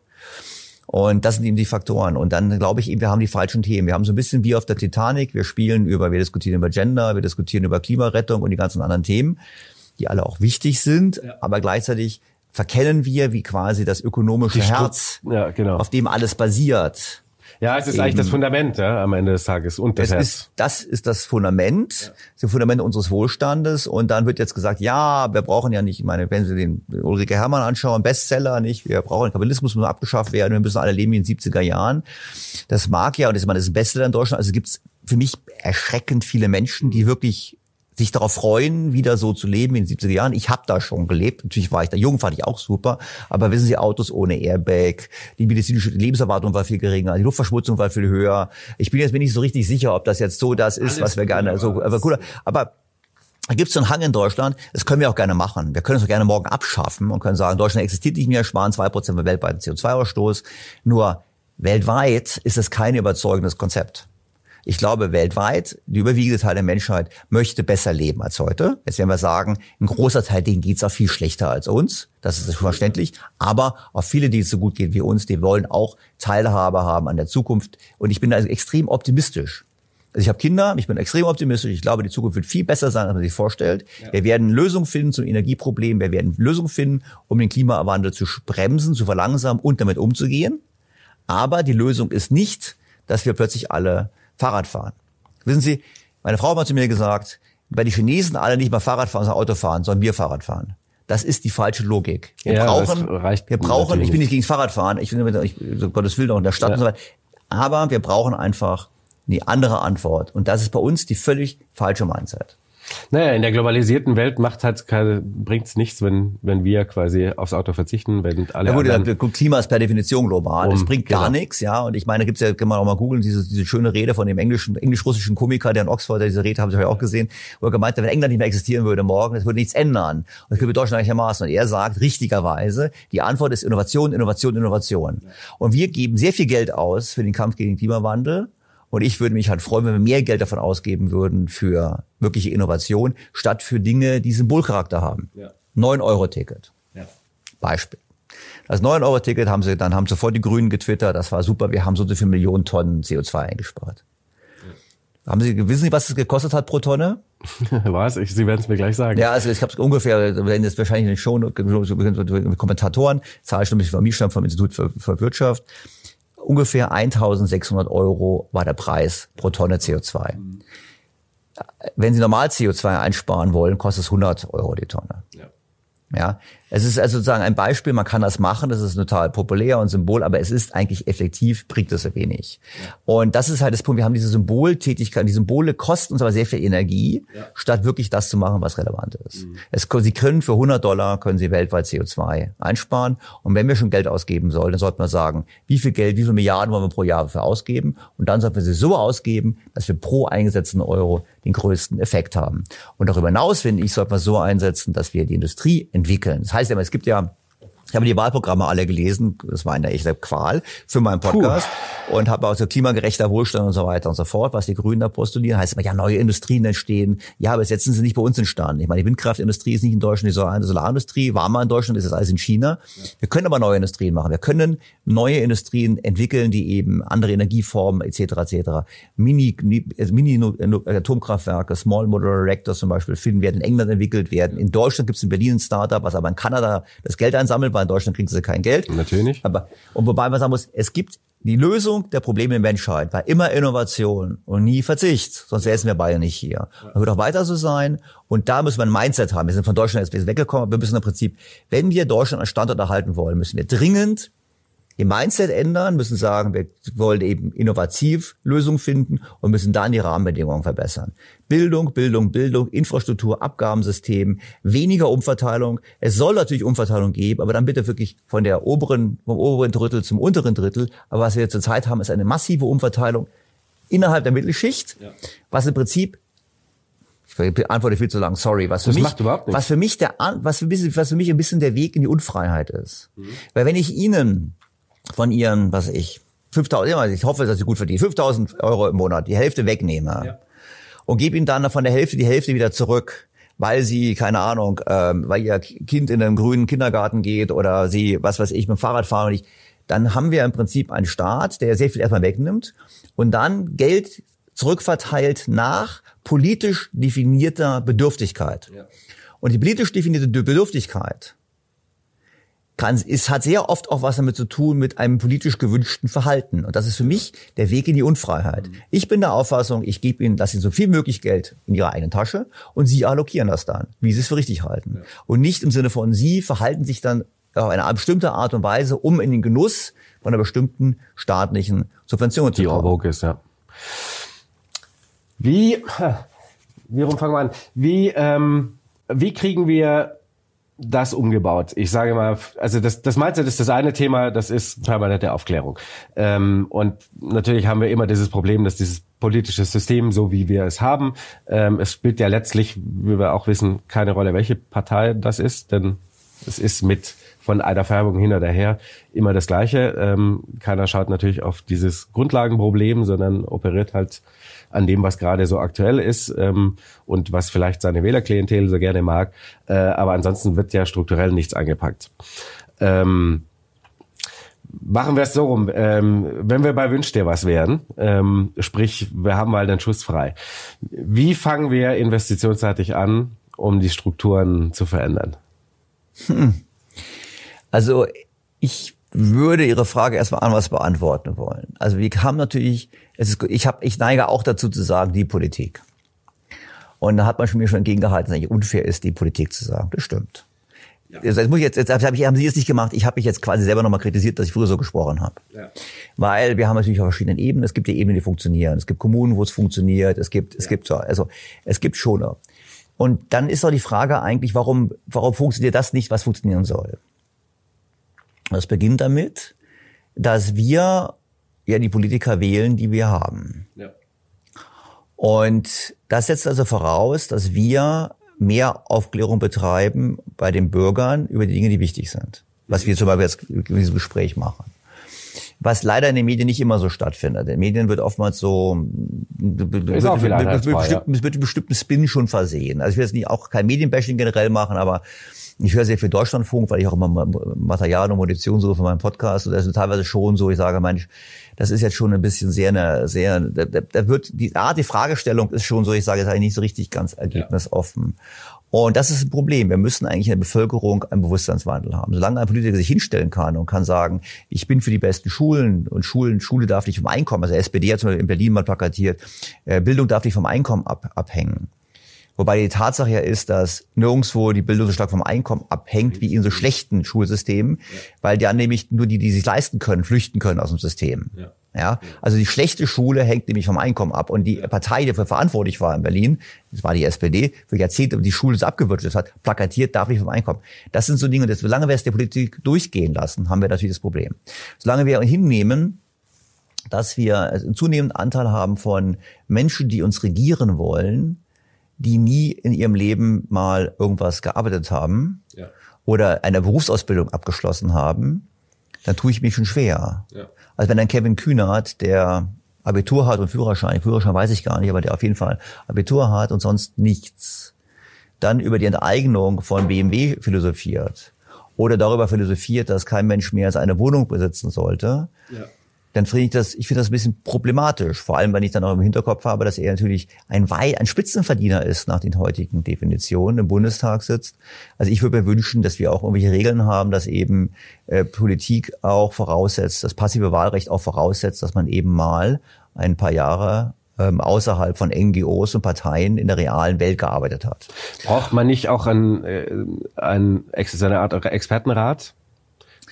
Und das sind eben die Faktoren. Und dann glaube ich eben, wir haben die falschen Themen. Wir haben so ein bisschen wie auf der Titanic. Wir spielen über, wir diskutieren über Gender, wir diskutieren über Klimarettung und die ganzen anderen Themen die alle auch wichtig sind, ja. aber gleichzeitig verkennen wir, wie quasi das ökonomische Herz, ja, genau. auf dem alles basiert. Ja, es ist Eben. eigentlich das Fundament ja, am Ende des Tages und das, das Herz. Ist, das ist das Fundament, ja. das Fundament unseres Wohlstandes. Und dann wird jetzt gesagt, ja, wir brauchen ja nicht, ich meine, wenn Sie den Ulrike Hermann anschauen, Bestseller, nicht, wir brauchen Kapitalismus, muss abgeschafft werden, wir müssen alle leben wie in den 70er Jahren. Das mag ja, und das ist, das ist ein Bestseller in Deutschland. Also gibt es für mich erschreckend viele Menschen, die wirklich sich darauf freuen, wieder so zu leben in den 70er Jahren. Ich habe da schon gelebt. Natürlich war ich da jung, fand ich auch super. Aber wissen Sie, Autos ohne Airbag, die medizinische Lebenserwartung war viel geringer, die Luftverschmutzung war viel höher. Ich bin jetzt bin nicht so richtig sicher, ob das jetzt so das ist, Alles was wir gerne so. Aber, cooler. aber da gibt es so einen Hang in Deutschland, das können wir auch gerne machen. Wir können es auch gerne morgen abschaffen und können sagen, Deutschland existiert nicht mehr, sparen zwei Prozent weltweiten CO2-Ausstoß. Nur weltweit ist es kein überzeugendes Konzept. Ich glaube, weltweit, die überwiegende Teil der Menschheit möchte besser leben als heute. Jetzt werden wir sagen, ein großer Teil, denen geht's auch viel schlechter als uns. Das ist verständlich. Aber auch viele, die es so gut geht wie uns, die wollen auch Teilhabe haben an der Zukunft. Und ich bin also extrem optimistisch. Also ich habe Kinder, ich bin extrem optimistisch. Ich glaube, die Zukunft wird viel besser sein, als man sich vorstellt. Ja. Wir werden Lösungen finden zum Energieproblem. Wir werden Lösungen finden, um den Klimawandel zu bremsen, zu verlangsamen und damit umzugehen. Aber die Lösung ist nicht, dass wir plötzlich alle Fahrrad fahren. Wissen Sie, meine Frau hat mal zu mir gesagt, weil die Chinesen alle nicht mal Fahrrad fahren, sondern Auto fahren, sondern wir Fahrrad fahren. Das ist die falsche Logik. Wir ja, brauchen, wir brauchen, ich bin nicht gegen Fahrradfahren, ich bin ich, so Gottes Willen auch in der Stadt ja. und so weiter. Aber wir brauchen einfach eine andere Antwort. Und das ist bei uns die völlig falsche Mindset. Naja, in der globalisierten Welt macht halt keine, bringt's nichts, wenn, wenn wir quasi aufs Auto verzichten, wenn alle. Ja gut, anderen Klima ist per Definition global. Um, es bringt gar genau. nichts, ja. Und ich meine, gibt's ja, kann man auch mal googeln, diese, diese schöne Rede von dem englischen, englisch-russischen Komiker, der in Oxford, diese Rede haben Sie ja auch gesehen, wo er gemeint hat, wenn England nicht mehr existieren würde morgen, es würde nichts ändern. Und das würde Deutschland gleichermaßen. Und er sagt richtigerweise, die Antwort ist Innovation, Innovation, Innovation. Und wir geben sehr viel Geld aus für den Kampf gegen den Klimawandel. Und ich würde mich halt freuen, wenn wir mehr Geld davon ausgeben würden für wirkliche Innovation, statt für Dinge, die Symbolcharakter haben. Ja. 9-Euro-Ticket. Ja. Beispiel. Das 9-Euro-Ticket haben sie, dann haben sofort die Grünen getwittert, das war super, wir haben so viele Millionen Tonnen CO2 eingespart. Haben Sie, wissen Sie, was es gekostet hat pro Tonne? Was? Ich, Sie werden es mir gleich sagen. Ja, also ich habe ungefähr, wenn jetzt wahrscheinlich in den Show Kommentatoren, Zahl stimmt von mir stammt vom Institut für, für Wirtschaft, ungefähr 1600 Euro war der Preis pro Tonne CO2. Wenn Sie normal CO2 einsparen wollen, kostet es 100 Euro die Tonne. Ja. Ja, es ist also sozusagen ein Beispiel, man kann das machen, das ist total populär und Symbol, aber es ist eigentlich effektiv, bringt es wenig. Und das ist halt das Punkt, wir haben diese Symboltätigkeit, die Symbole kosten uns aber sehr viel Energie, Ja. statt wirklich das zu machen, was relevant ist. Es, sie können für 100 Dollar, können sie weltweit CO2 einsparen und wenn wir schon Geld ausgeben sollen, dann sollten wir sagen, wie viel Geld, wie viele Milliarden wollen wir pro Jahr dafür ausgeben und dann sollten wir sie so ausgeben, dass wir pro eingesetzten Euro den größten Effekt haben. Und darüber hinaus, finde ich, sollten wir so einsetzen, dass wir die Industrie entwickeln. Das heißt ja, immer, es gibt ja ich habe die Wahlprogramme alle gelesen, das war eine echte Qual für meinen Podcast und habe auch so klimagerechter Wohlstand und so weiter und so fort, was die Grünen da postulieren, heißt immer, ja, neue Industrien entstehen. Ja, aber sind sie nicht bei uns entstanden. Ich meine, die Windkraftindustrie ist nicht in Deutschland, die Solar- Solarindustrie war mal in Deutschland, ist jetzt alles in China. Wir können aber neue Industrien machen. Wir können neue Industrien entwickeln, die eben andere Energieformen etc. etc. Mini, also Mini-Atomkraftwerke, Small Modular Reactors zum Beispiel, finden werden in England entwickelt werden. In Deutschland gibt es in Berlin ein Startup, was aber in Kanada das Geld einsammelt, weil in Deutschland kriegen sie kein Geld. Natürlich. Aber, und wobei man sagen muss, es gibt die Lösung der Probleme der Menschheit war immer Innovation und nie Verzicht. Sonst säßen wir beide nicht hier. Das wird auch weiter so sein. Und da müssen wir ein Mindset haben. Wir sind von Deutschland jetzt weggekommen, aber wir müssen im Prinzip, wenn wir Deutschland als Standort erhalten wollen, müssen wir dringend ihr Mindset ändern, müssen sagen, wir wollen eben innovativ Lösungen finden und müssen dann die Rahmenbedingungen verbessern. Bildung, Bildung, Bildung, Infrastruktur, Abgabensystem, weniger Umverteilung. Es soll natürlich Umverteilung geben, aber dann bitte wirklich von der oberen, vom oberen Drittel zum unteren Drittel. Aber was wir zurzeit haben, ist eine massive Umverteilung innerhalb der Mittelschicht, Ja. was im Prinzip ich beantworte viel zu lang, sorry. Was für Das mich, was für mich der, was für, mich- was für mich ein bisschen der Weg in die Unfreiheit ist. Mhm. Weil wenn ich Ihnen von Ihren, was ich, 5000, ja, ich hoffe, dass Sie gut verdienen, 5000 Euro im Monat, die Hälfte wegnehme Ja. und gebe Ihnen dann von der Hälfte die Hälfte wieder zurück, weil Sie, keine Ahnung, ähm, weil Ihr Kind in einen grünen Kindergarten geht oder Sie, was weiß ich, mit dem Fahrrad fahren und ich, dann haben wir im Prinzip einen Staat, der sehr viel erstmal wegnimmt und dann Geld zurückverteilt nach politisch definierter Bedürftigkeit. Ja. Und die politisch definierte Bedürftigkeit kann, ist, hat sehr oft auch was damit zu tun mit einem politisch gewünschten Verhalten. Und das ist für mich der Weg in die Unfreiheit. Ich bin der Auffassung, ich gebe Ihnen, lasse Ihnen so viel möglich Geld in Ihre eigene Tasche und Sie allokieren das dann, wie Sie es für richtig halten. Und nicht im Sinne von Sie verhalten sich dann auf eine bestimmte Art und Weise, um in den Genuss von einer bestimmten staatlichen Subvention zu Die kommen. Orbog ist, ja. Wie, wie rum fangen wir an? Wie, ähm, wie kriegen wir das umgebaut? Ich sage mal, also das, das Mindset ist das eine Thema, das ist permanente Aufklärung. Ähm, und natürlich haben wir immer dieses Problem, dass dieses politische System, so wie wir es haben, ähm, es spielt ja letztlich, wie wir auch wissen, keine Rolle, welche Partei das ist, denn es ist mit von einer Färbung hin oder her immer das Gleiche. Ähm, keiner schaut natürlich auf dieses Grundlagenproblem, sondern operiert halt an dem, was gerade so aktuell ist ähm, und was vielleicht seine Wählerklientel so gerne mag. Äh, aber ansonsten wird ja strukturell nichts angepackt. Ähm, Machen wir es so rum. Ähm, wenn wir bei Wünsch dir was wären, ähm, sprich, wir haben mal den Schuss frei. Wie fangen wir investitionsseitig an, um die Strukturen zu verändern? Also ich würde Ihre Frage erstmal anders beantworten wollen. Also wir haben natürlich, es ist, ich habe, ich neige auch dazu zu sagen, die Politik. Und da hat man schon mir schon entgegengehalten, dass es eigentlich unfair ist, die Politik zu sagen. Das stimmt. Also Jetzt muss ich jetzt, jetzt hab ich, haben Sie es nicht gemacht. Ich habe mich jetzt quasi selber nochmal kritisiert, dass ich früher so gesprochen habe. Ja. Weil wir haben natürlich auf verschiedenen Ebenen. Es gibt die Ebenen, die funktionieren. Es gibt Kommunen, wo es funktioniert. Es gibt, es gibt so, also es gibt schon. Und dann ist doch die Frage eigentlich, warum, warum funktioniert das nicht, was funktionieren soll? Das beginnt damit, dass wir ja die Politiker wählen, die wir haben. Ja. Und das setzt also voraus, dass wir mehr Aufklärung betreiben bei den Bürgern über die Dinge, die wichtig sind. Was wir zum Beispiel jetzt in diesem Gespräch machen. Was leider in den Medien nicht immer so stattfindet. In den Medien wird oftmals so mit, mit, mit, mit, mit bestimmten Spin schon versehen. Also ich will jetzt nicht auch kein Medienbashing generell machen, aber ich höre sehr viel Deutschlandfunk, weil ich auch immer Material und Munition suche für meinen Podcast. Und das ist teilweise schon so, ich sage, manch, das ist jetzt schon ein bisschen sehr, eine, sehr, da, da wird die Art, die Fragestellung ist schon so, ich sage, ist eigentlich nicht so richtig ganz ergebnisoffen. Und das ist ein Problem. Wir müssen eigentlich in der Bevölkerung einen Bewusstseinswandel haben. Solange ein Politiker sich hinstellen kann und kann sagen, ich bin für die besten Schulen und Schulen, Schule darf nicht vom Einkommen, also SPD hat zum Beispiel in Berlin mal plakatiert, äh, Bildung darf nicht vom Einkommen ab, abhängen. Wobei die Tatsache ja ist, dass nirgendwo die Bildung so stark vom Einkommen abhängt wie in so schlechten Schulsystemen, ja. weil dann nämlich nur die, die sich leisten können, flüchten können aus dem System. Ja. Ja, also die schlechte Schule hängt nämlich vom Einkommen ab. Und die Partei, die dafür verantwortlich war in Berlin, das war die SPD, für Jahrzehnte die Schule abgewirtschaftet hat, plakatiert, darf nicht vom Einkommen. Das sind so Dinge, dass solange wir es der Politik durchgehen lassen, haben wir natürlich das Problem. Solange wir hinnehmen, dass wir einen zunehmenden Anteil haben von Menschen, die uns regieren wollen, die nie in ihrem Leben mal irgendwas gearbeitet haben ja. oder eine Berufsausbildung abgeschlossen haben, dann tue ich mich schon schwer. Ja. Also wenn ein Kevin Kühnert, der Abitur hat und Führerschein, Führerschein weiß ich gar nicht, aber der auf jeden Fall Abitur hat und sonst nichts, dann über die Enteignung von BMW philosophiert oder darüber philosophiert, dass kein Mensch mehr seine Wohnung besitzen sollte, ja dann finde ich das, ich finde das ein bisschen problematisch. Vor allem, wenn ich dann auch im Hinterkopf habe, dass er natürlich ein, Wei ein Spitzenverdiener ist nach den heutigen Definitionen, im Bundestag sitzt. Also ich würde mir wünschen, dass wir auch irgendwelche Regeln haben, dass eben äh, Politik auch voraussetzt, das passive Wahlrecht auch voraussetzt, dass man eben mal ein paar Jahre ähm, außerhalb von NGOs und Parteien in der realen Welt gearbeitet hat. Braucht man nicht auch ein, äh, ein, eine Art Expertenrat?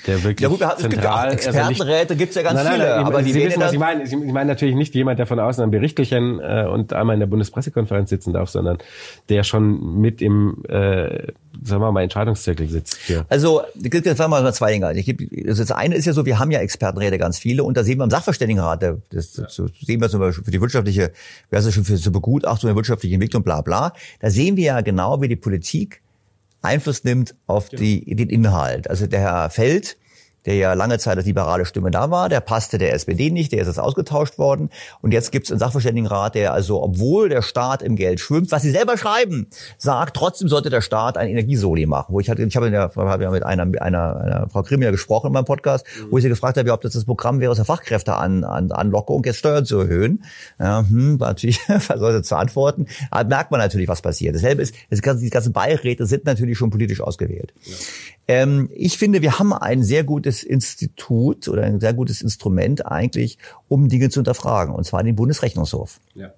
Der wirklich ja gut, es zentral, gibt ja Expertenräte, also gibt's ja ganz nein, nein, viele. Nein, aber Sie die wissen, was ich meine. Ich meine natürlich nicht jemand, der von außen am Berichtelchen äh, und einmal in der Bundespressekonferenz sitzen darf, sondern der schon mit im, äh, sagen wir mal, Entscheidungszirkel sitzt. Hier. Also, es gibt jetzt mal zwei Dinge. Ich also das eine ist ja so, wir haben ja Expertenräte ganz viele und da sehen wir im Sachverständigenrat, das, ja. so, sehen wir zum Beispiel für die wirtschaftliche, wer ist das schon für zur Begutachtung der wirtschaftlichen Entwicklung, bla bla. Da sehen wir ja genau, wie die Politik Einfluss nimmt auf genau. die, den Inhalt. Also der Herr Feld, der ja lange Zeit als liberale Stimme da war, der passte der SPD nicht, der ist jetzt ausgetauscht worden. Und jetzt gibt es einen Sachverständigenrat, der also, obwohl der Staat im Geld schwimmt, was sie selber schreiben, sagt, trotzdem sollte der Staat ein Energiesoli machen. Wo ich hatte, ich habe ja, hab ja mit einer, einer, einer Frau Krimia gesprochen in meinem Podcast, mhm. wo ich sie gefragt habe, ob das das Programm wäre, aus der Fachkräfte an, jetzt Steuern zu erhöhen. Ja, hm, natürlich, was soll sie zu antworten? Aber merkt man natürlich, was passiert. Dasselbe ist, das ganze, die ganzen Beiräte sind natürlich schon politisch ausgewählt. Ja. Ähm, ich finde, wir haben ein sehr gutes Institut oder ein sehr gutes Instrument eigentlich, um Dinge zu hinterfragen, und zwar den Bundesrechnungshof. Ja.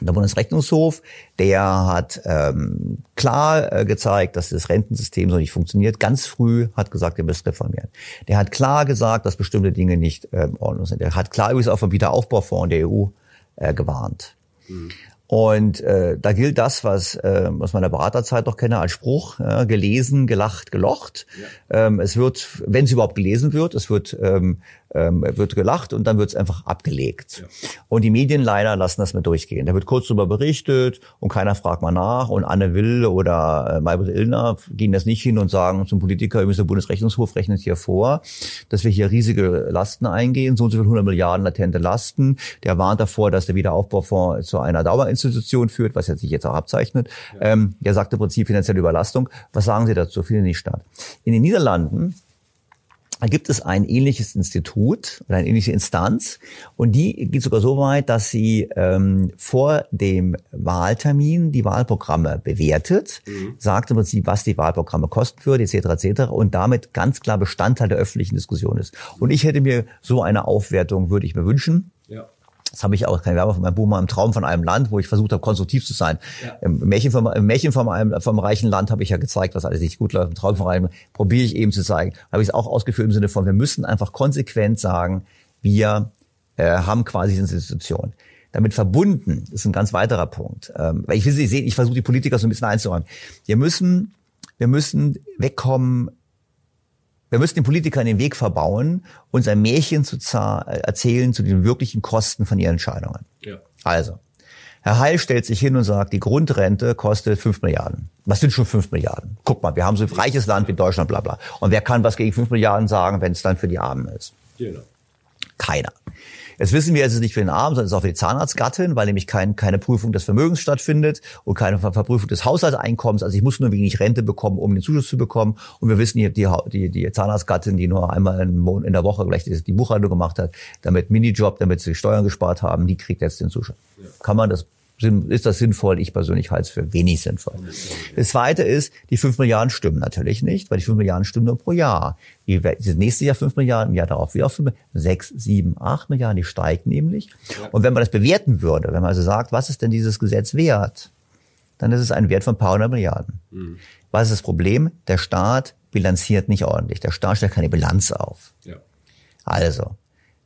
Der Bundesrechnungshof, der hat ähm, klar äh, gezeigt, dass das Rentensystem so nicht funktioniert. Ganz früh hat gesagt, er müsste reformieren. Der hat klar gesagt, dass bestimmte Dinge nicht äh, in Ordnung sind. Der hat klar übrigens auch vom Wiederaufbaufonds der EU äh, gewarnt. Mhm. Und äh, da gilt das, was äh, aus meiner Beraterzeit noch kenne, als Spruch, äh, gelesen, gelacht, gelocht. Ja. Ähm, es wird, wenn es überhaupt gelesen wird, es wird ähm, ähm, wird gelacht und dann wird es einfach abgelegt. Ja. Und die Medien leider lassen das mit durchgehen. Da wird kurz darüber berichtet und keiner fragt mal nach. Und Anne Will oder äh, Maybrit Illner gehen das nicht hin und sagen zum Politiker, übrigens der Bundesrechnungshof rechnet hier vor, dass wir hier riesige Lasten eingehen, so und so viel 100 Milliarden latente Lasten. Der warnt davor, dass der Wiederaufbaufonds zu einer Dauerinstitution führt, was sich jetzt auch abzeichnet. Ja. Ähm, der sagt im Prinzip finanzielle Überlastung. Was sagen Sie dazu? Findet nicht statt. In den Niederlanden gibt es ein ähnliches Institut oder eine ähnliche Instanz und die geht sogar so weit, dass sie ähm, vor dem Wahltermin die Wahlprogramme bewertet, mhm. sagt im Prinzip, was die Wahlprogramme kosten würde, etc. etc. und damit ganz klar Bestandteil der öffentlichen Diskussion ist. Und ich hätte mir so eine Aufwertung, würde ich mir wünschen. Ja. Das habe ich auch, keine Werbung von meinem Buch mal im Traum von einem Land, wo ich versucht habe, konstruktiv zu sein. Ja. Im Märchen, vom, Im Märchen von einem, vom reichen Land habe ich ja gezeigt, was alles nicht gut läuft. Im Traum von einem probiere ich eben zu zeigen. Habe ich es auch ausgeführt im Sinne von, wir müssen einfach konsequent sagen, wir äh, haben quasi diese Institution. damit verbunden, ist ein ganz weiterer Punkt. Ähm, weil ich will Sie sehen, ich versuche die Politiker so ein bisschen einzuräumen. Wir müssen, wir müssen wegkommen wir müssen den Politikern den Weg verbauen, uns ein Märchen zu erzählen zu den wirklichen Kosten von ihren Entscheidungen. Ja. Also, Herr Heil stellt sich hin und sagt, die Grundrente kostet 5 Milliarden. Was sind schon 5 Milliarden? Guck mal, wir haben so ein reiches Land wie Deutschland, bla bla. Und wer kann was gegen 5 Milliarden sagen, wenn es dann für die Armen ist? Genau. Keiner. Jetzt wissen wir, es ist nicht für den Arm, sondern es ist auch für die Zahnarztgattin, weil nämlich kein, keine Prüfung des Vermögens stattfindet und keine Verprüfung des Haushaltseinkommens. Also ich muss nur wenig Rente bekommen, um den Zuschuss zu bekommen. Und wir wissen, die, die, die Zahnarztgattin, die nur einmal in der Woche gleich die Buchhaltung gemacht hat, damit Minijob, damit sie Steuern gespart haben, die kriegt jetzt den Zuschuss. Kann man das ist das sinnvoll? Ich persönlich halte es für wenig sinnvoll. Das Zweite ist, die 5 Milliarden stimmen natürlich nicht, weil die 5 Milliarden stimmen nur pro Jahr. Die, das nächste Jahr 5 Milliarden, im Jahr darauf wieder 5 6, 7, 8 Milliarden, die steigen nämlich. Und wenn man das bewerten würde, wenn man also sagt, was ist denn dieses Gesetz wert, dann ist es ein Wert von ein paar hundert Milliarden. Mhm. Was ist das Problem? Der Staat bilanziert nicht ordentlich. Der Staat stellt keine Bilanz auf. Ja. Also,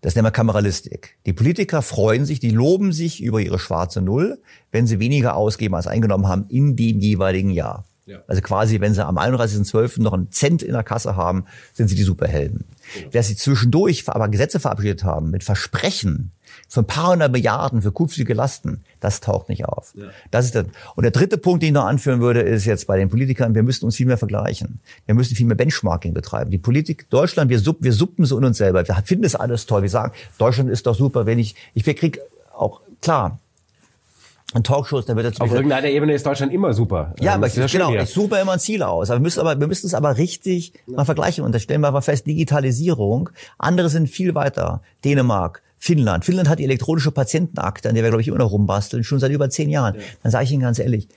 das nennen wir Kameralistik. Die Politiker freuen sich, die loben sich über ihre schwarze Null, wenn sie weniger ausgeben als eingenommen haben in dem jeweiligen Jahr. Ja. Also quasi, wenn sie am 31.12. noch einen Cent in der Kasse haben, sind sie die Superhelden. Genau. Dass sie zwischendurch aber Gesetze verabschiedet haben mit Versprechen von ein paar hundert Milliarden für kufzige Lasten, das taucht nicht auf. Ja. Das ist der, und der dritte Punkt, den ich noch anführen würde, ist jetzt bei den Politikern, wir müssen uns viel mehr vergleichen. Wir müssen viel mehr Benchmarking betreiben. Die Politik, Deutschland, wir, supp, wir suppen so in uns selber. Wir finden das alles toll. Wir sagen, Deutschland ist doch super, wenn ich, ich krieg auch, klar, an Talkshows, da wird jetzt auf irgendeiner Ebene ist Deutschland immer super. Ja, aber ich, genau, ich suche immer ein Ziel aus. Aber wir müssen aber wir müssen es aber richtig ja. mal vergleichen und da stellen wir mal fest, Digitalisierung, andere sind viel weiter. Dänemark, Finnland. Finnland hat die elektronische Patientenakte, an der wir glaube ich immer noch rumbasteln, schon seit über zehn Jahren. Ja. Dann sage ich Ihnen ganz ehrlich,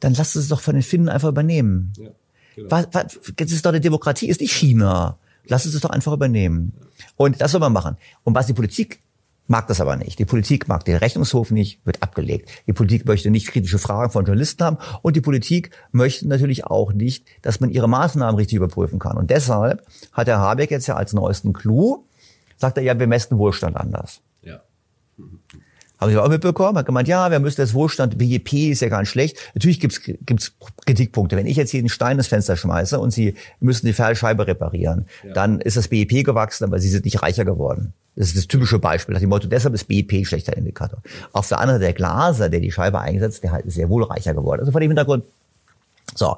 dann lasst es doch von den Finnen einfach übernehmen. Ja, genau. was, was, das ist doch eine Demokratie, ist nicht China. Lass es doch einfach übernehmen. Und das soll man machen. Und was die Politik mag das aber nicht. Die Politik mag den Rechnungshof nicht, wird abgelegt. Die Politik möchte nicht kritische Fragen von Journalisten haben und die Politik möchte natürlich auch nicht, dass man ihre Maßnahmen richtig überprüfen kann. Und deshalb hat Herr Habeck jetzt ja als neuesten Clou, sagt er ja, wir messen Wohlstand anders. Ja. Haben Sie auch mitbekommen? Hat gemeint, ja, wir müssen das Wohlstand, BIP ist ja gar nicht schlecht. Natürlich gibt's gibt's Kritikpunkte. Wenn ich jetzt hier einen Stein ins Fenster schmeiße und Sie müssen die Fallscheibe reparieren, ja. dann ist das BIP gewachsen, aber Sie sind nicht reicher geworden. Das ist das typische Beispiel. Nach dem Motto, deshalb ist BIP schlechter Indikator. Auf der anderen Seite der Glaser, der die Scheibe einsetzt, der halt ist sehr wohl reicher geworden. Also vor dem Hintergrund so,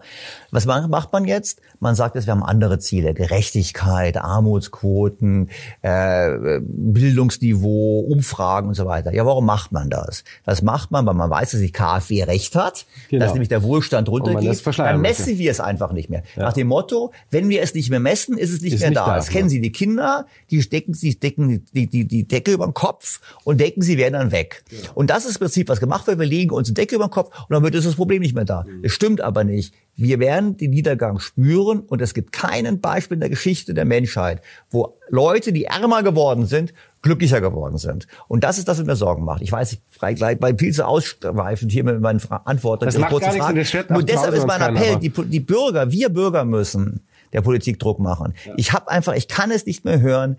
was macht man jetzt? Man sagt jetzt, wir haben andere Ziele. Gerechtigkeit, Armutsquoten, äh, Bildungsniveau, Umfragen und so weiter. Ja, warum macht man das? Das macht man, weil man weiß, dass die KfW recht hat, genau. dass nämlich der Wohlstand runtergeht. Dann messen wir es einfach nicht mehr. Ja. Nach dem Motto, wenn wir es nicht mehr messen, ist es nicht ist mehr nicht da. da. Das kennen Sie, die Kinder, die stecken, die decken die, die, die Decke über den Kopf und denken, sie werden dann weg. Genau. Und das ist im Prinzip, was gemacht wird. Wir legen uns eine Decke über den Kopf und dann wird das Problem nicht mehr da. Mhm. Es stimmt aber nicht nicht. Wir werden den Niedergang spüren und es gibt keinen Beispiel in der Geschichte der Menschheit, wo Leute, die ärmer geworden sind, glücklicher geworden sind. Und das ist das, was mir Sorgen macht. Ich weiß, ich weil viel zu ausschweifend hier mit meinen Antworten. Das macht gar nichts Nur deshalb ist mein Appell, die, die, Bürger, wir Bürger müssen der Politik Druck machen. Ja. Ich habe einfach, ich kann es nicht mehr hören,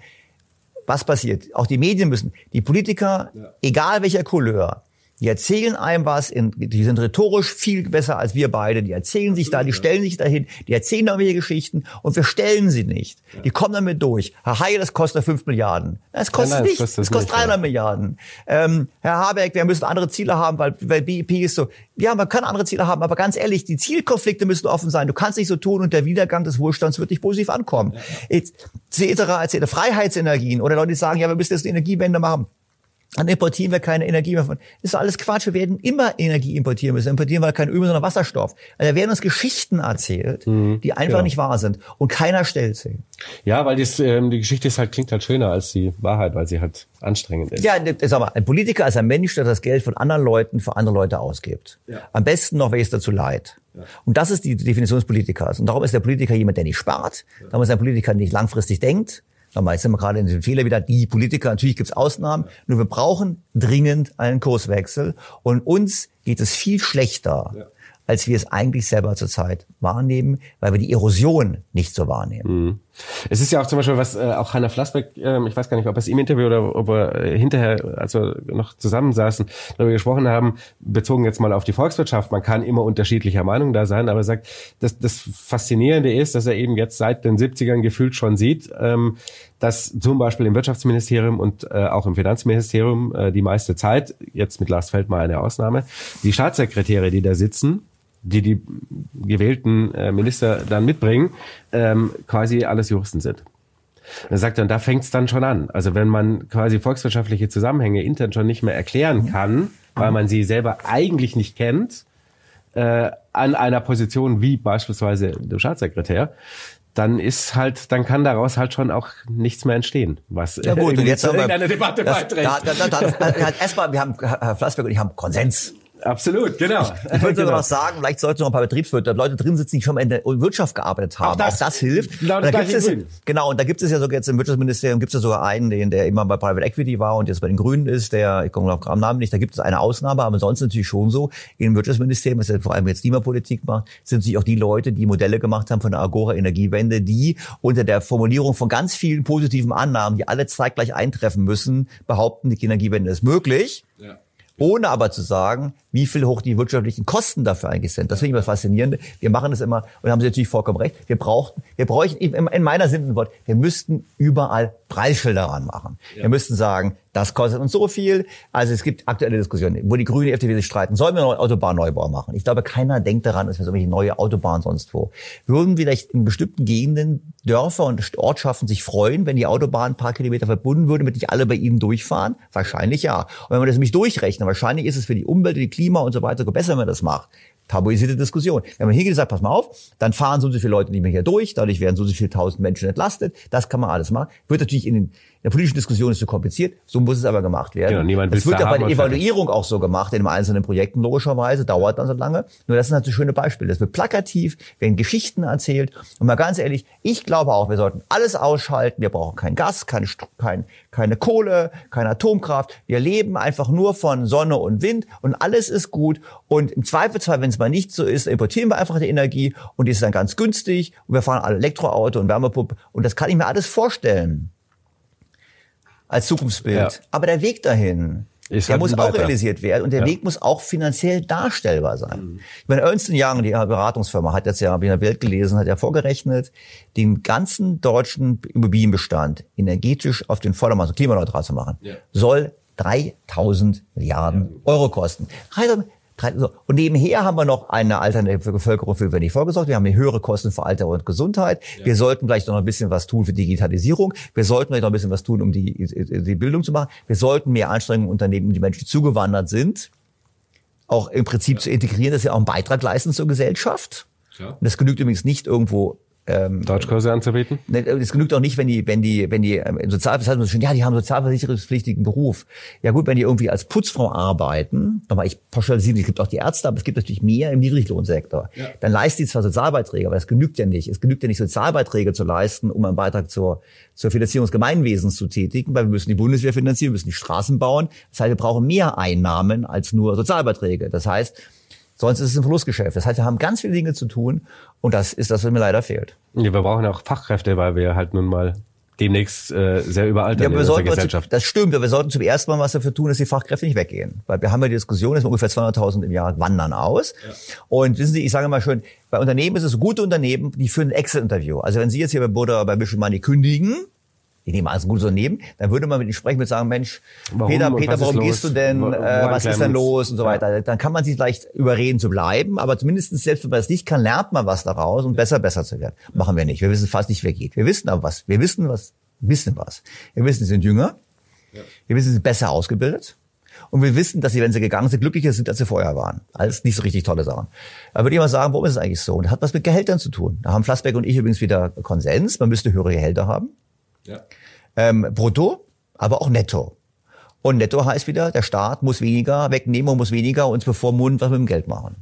was passiert. Auch die Medien müssen, die Politiker, ja. egal welcher Couleur, die erzählen einem was, in, die sind rhetorisch viel besser als wir beide, die erzählen sich da, die stellen sich dahin, die erzählen irgendwelche Geschichten und wir stellen sie nicht. Die kommen damit durch. Herr Heil, das kostet 5 Milliarden. Das kostet nein, nein, nicht, das kostet, kostet 300 ja. Milliarden. Ähm, Herr Habeck, wir müssen andere Ziele haben, weil, weil BIP ist so. Ja, man kann andere Ziele haben, aber ganz ehrlich, die Zielkonflikte müssen offen sein. Du kannst nicht so tun und der Wiedergang des Wohlstands wird nicht positiv ankommen. Ja. Etc. etc. Freiheitsenergien oder Leute, die sagen, ja, wir müssen jetzt eine Energiewende machen dann importieren wir keine Energie mehr von. Das ist alles Quatsch. Wir werden immer Energie importieren müssen. Importieren wir kein Öl, sondern Wasserstoff. Also da werden uns Geschichten erzählt, mhm, die einfach genau. nicht wahr sind. Und keiner stellt sie. Ja, weil das, ähm, die Geschichte ist halt, klingt halt schöner als die Wahrheit, weil sie halt anstrengend ist. Ja, sag mal, ein Politiker ist ein Mensch, der das Geld von anderen Leuten für andere Leute ausgibt. Ja. Am besten noch, wer ist dazu leid. Ja. Und das ist die Definition des Politikers. Und darum ist der Politiker jemand, der nicht spart. Ja. Darum ist der Politiker, der nicht langfristig denkt. Nochmal, jetzt sind wir gerade in den Fehler wieder, die Politiker, natürlich gibt es Ausnahmen, nur wir brauchen dringend einen Kurswechsel und uns geht es viel schlechter, ja. als wir es eigentlich selber zurzeit wahrnehmen, weil wir die Erosion nicht so wahrnehmen. Mhm. Es ist ja auch zum Beispiel, was äh, auch Hanna Flassbeck, äh, ich weiß gar nicht, ob es im Interview oder ob wir äh, hinterher, als wir noch zusammensaßen, darüber gesprochen haben, bezogen jetzt mal auf die Volkswirtschaft, man kann immer unterschiedlicher Meinung da sein, aber er sagt, das, das Faszinierende ist, dass er eben jetzt seit den 70ern gefühlt schon sieht, ähm, dass zum Beispiel im Wirtschaftsministerium und äh, auch im Finanzministerium äh, die meiste Zeit, jetzt mit Lars Feldmeier eine Ausnahme, die Staatssekretäre, die da sitzen, die die gewählten äh, Minister dann mitbringen, ähm, quasi alles Juristen sind. Er sagt dann, da fängt es dann schon an. Also wenn man quasi volkswirtschaftliche Zusammenhänge intern schon nicht mehr erklären kann, weil man sie selber eigentlich nicht kennt, äh, an einer Position wie beispielsweise der Staatssekretär, dann ist halt, dann kann daraus halt schon auch nichts mehr entstehen, was ja gut, und jetzt zu irgendeiner Debatte das, beiträgt. Da, da, da, da, erstmal, wir haben Herr Flassberg und ich haben Konsens. Absolut, genau. Ich würde genau. sogar noch sagen, vielleicht sollten noch ein paar Betriebswirte, Leute drin sitzen, die schon mal in der Wirtschaft gearbeitet haben. Auch das, auch das hilft. Genau, und da gibt es, genau, und da gibt es ja sogar jetzt im Wirtschaftsministerium gibt es ja sogar einen, den, der immer bei Private Equity war und jetzt bei den Grünen ist, der, ich komme auf den Namen nicht, da gibt es eine Ausnahme, aber sonst natürlich schon so, im Wirtschaftsministerium, das ja vor allem jetzt Klimapolitik macht, sind natürlich auch die Leute, die Modelle gemacht haben von der Agora Energiewende, die unter der Formulierung von ganz vielen positiven Annahmen, die alle zeitgleich eintreffen müssen, behaupten, die Energiewende ist möglich. Ja ohne aber zu sagen, wie viel hoch die wirtschaftlichen Kosten dafür eigentlich sind. Das finde ich immer faszinierend. Wir machen das immer, und haben Sie natürlich vollkommen recht, wir brauchten, wir bräuchten, in meiner simplen Wort, wir müssten überall Preisschilder ranmachen. Ja. Wir müssten sagen, das kostet uns so viel. Also es gibt aktuelle Diskussionen, wo die Grünen die FDP sich streiten. Sollen wir einen Autobahnneubau machen? Ich glaube, keiner denkt daran, dass wir so eine neue Autobahn sonst wo. Würden vielleicht in bestimmten Gegenden Dörfer und Ortschaften sich freuen, wenn die Autobahn ein paar Kilometer verbunden würde, damit nicht alle bei ihnen durchfahren? Wahrscheinlich ja. Und wenn wir das nämlich durchrechnen, wahrscheinlich ist es für die Umwelt, die Klima und so weiter besser, wenn man das macht tabuisierte Diskussion. Wenn man hier gesagt, pass mal auf, dann fahren so und so viele Leute nicht mehr hier durch, dadurch werden so und so viele tausend Menschen entlastet, das kann man alles machen. Wird natürlich in den in der politischen Diskussion ist zu kompliziert, so muss es aber gemacht werden. Genau, niemand das wird ja bei der Evaluierung auch so gemacht, in den einzelnen Projekten logischerweise, dauert dann so lange. Nur das sind halt so schöne Beispiele. Das wird plakativ, werden Geschichten erzählt. Und mal ganz ehrlich, ich glaube auch, wir sollten alles ausschalten. Wir brauchen kein Gas, kein, kein, keine Kohle, keine Atomkraft. Wir leben einfach nur von Sonne und Wind und alles ist gut. Und im Zweifelsfall, wenn es mal nicht so ist, importieren wir einfach die Energie und die ist dann ganz günstig und wir fahren alle Elektroauto und Wärmepumpe und das kann ich mir alles vorstellen als Zukunftsbild. Ja. Aber der Weg dahin, ist der halt muss auch realisiert werden und der ja. Weg muss auch finanziell darstellbar sein. Mhm. Ich meine, Ernst Young, die Beratungsfirma, hat jetzt ja, habe ich in der Welt gelesen, hat ja vorgerechnet, den ganzen deutschen Immobilienbestand energetisch auf den Vordermann, so klimaneutral zu machen, ja. soll 3000 Milliarden Euro kosten. Und nebenher haben wir noch eine alternative Bevölkerung, für die wir nicht vorgesorgt. Wir haben höhere Kosten für Alter und Gesundheit. Ja. Wir sollten vielleicht noch ein bisschen was tun für Digitalisierung. Wir sollten vielleicht noch ein bisschen was tun, um die, die Bildung zu machen. Wir sollten mehr Anstrengungen unternehmen, um die Menschen, die zugewandert sind, auch im Prinzip ja. zu integrieren, dass sie auch einen Beitrag leisten zur Gesellschaft. Ja. Und das genügt übrigens nicht irgendwo ähm, Deutschkurse anzubieten? Es genügt auch nicht, wenn die, wenn die, wenn die ähm, Sozialversicherung schon, ja, die haben sozialversicherungspflichtigen Beruf. Ja gut, wenn die irgendwie als Putzfrau arbeiten, nochmal, ich pauschalisiere, es gibt auch die Ärzte, aber es gibt natürlich mehr im Niedriglohnsektor. Ja. Dann leisten die zwar Sozialbeiträge, aber das genügt ja nicht. Es genügt ja nicht, Sozialbeiträge zu leisten, um einen Beitrag zur, zur Finanzierung des Gemeinwesens zu tätigen, weil wir müssen die Bundeswehr finanzieren, wir müssen die Straßen bauen. Das heißt, wir brauchen mehr Einnahmen als nur Sozialbeiträge. Das heißt, Sonst ist es ein Verlustgeschäft. Das heißt, wir haben ganz viele Dinge zu tun und das ist das, was mir leider fehlt. Ja, wir brauchen auch Fachkräfte, weil wir halt nun mal demnächst äh, sehr überaltert ja, in unserer Gesellschaft. Zu, das stimmt, aber wir sollten zum ersten Mal was dafür tun, dass die Fachkräfte nicht weggehen. Weil wir haben ja die Diskussion, dass ungefähr 200.000 im Jahr wandern aus. Ja. Und wissen Sie, ich sage mal schön, bei Unternehmen ist es gute Unternehmen, die führen ein Excel-Interview. Also wenn Sie jetzt hier bei Buddha, bei Mission Money kündigen, ich nehme als gutes Unternehmen, dann würde man mit ihm sprechen, mit sagen, Mensch, warum, Peter, Peter, warum gehst du denn, äh, was ist denn los und so weiter. Dann kann man sich vielleicht überreden zu bleiben, aber zumindest selbst wenn man das nicht kann, lernt man was daraus und besser, besser zu werden. Machen wir nicht. Wir wissen fast nicht, wer geht. Wir wissen aber was. Wir wissen was, wissen was. Wir wissen, sie sind jünger. Wir wissen, sie sind besser ausgebildet. Und wir wissen, dass sie, wenn sie gegangen sind, glücklicher sind, als sie vorher waren. Alles nicht so richtig tolle Sachen. Aber würde ich mal sagen, warum ist es eigentlich so? Und das hat was mit Gehältern zu tun. Da haben Flassbeck und ich übrigens wieder Konsens. Man müsste höhere Gehälter haben. Ja. Ähm, brutto, aber auch netto. Und netto heißt wieder, der Staat muss weniger wegnehmen und muss weniger uns bevormunden, was wir mit dem Geld machen.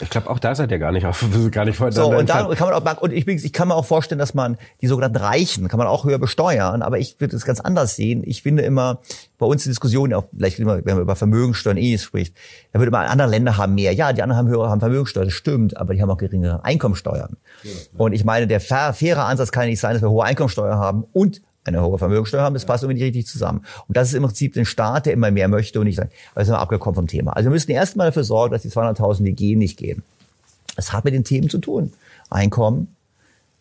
Ich glaube, auch da seid ihr gar nicht auf, gar nicht voneinander So, und dann kann man auch, und ich, ich kann mir auch vorstellen, dass man die sogenannten Reichen kann man auch höher besteuern, aber ich würde es ganz anders sehen. Ich finde immer, bei uns die Diskussion, auch vielleicht immer, wenn man über Vermögenssteuern eh spricht, da würde man, andere Länder haben mehr. Ja, die anderen haben höhere, haben Vermögenssteuern, das stimmt, aber die haben auch geringere Einkommensteuern. Ja, und ich meine, der faire Ansatz kann nicht sein, dass wir hohe Einkommensteuer haben und eine hohe Vermögenssteuer haben, das passt irgendwie nicht richtig zusammen. Und das ist im Prinzip ein Staat, der immer mehr möchte und nicht sagen, also sind wir abgekommen vom Thema. Also wir müssen erstmal dafür sorgen, dass die 200.000, die gehen, nicht gehen. Das hat mit den Themen zu tun. Einkommen,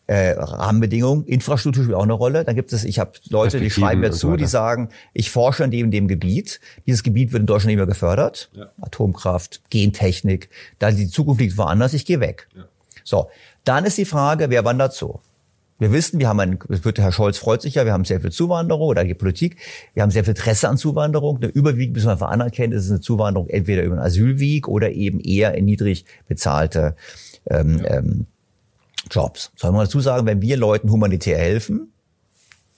äh, Rahmenbedingungen, Infrastruktur spielt auch eine Rolle. Dann gibt es, ich habe Leute, die schreiben mir zu, die sagen, ich forsche in dem, dem Gebiet. Dieses Gebiet wird in Deutschland nicht mehr gefördert. Ja. Atomkraft, Gentechnik, da die Zukunft liegt woanders, ich gehe weg. Ja. So, dann ist die Frage, wer wandert so? Wir wissen, wir haben ein, wird Herr Scholz freut sich ja, wir haben sehr viel Zuwanderung oder die Politik, wir haben sehr viel Interesse an Zuwanderung. Der Überwiegend müssen wir einfach anerkennen, ist eine Zuwanderung entweder über einen Asylweg oder eben eher in niedrig bezahlte ähm, ja. ähm, Jobs. Soll man dazu sagen, wenn wir Leuten humanitär helfen,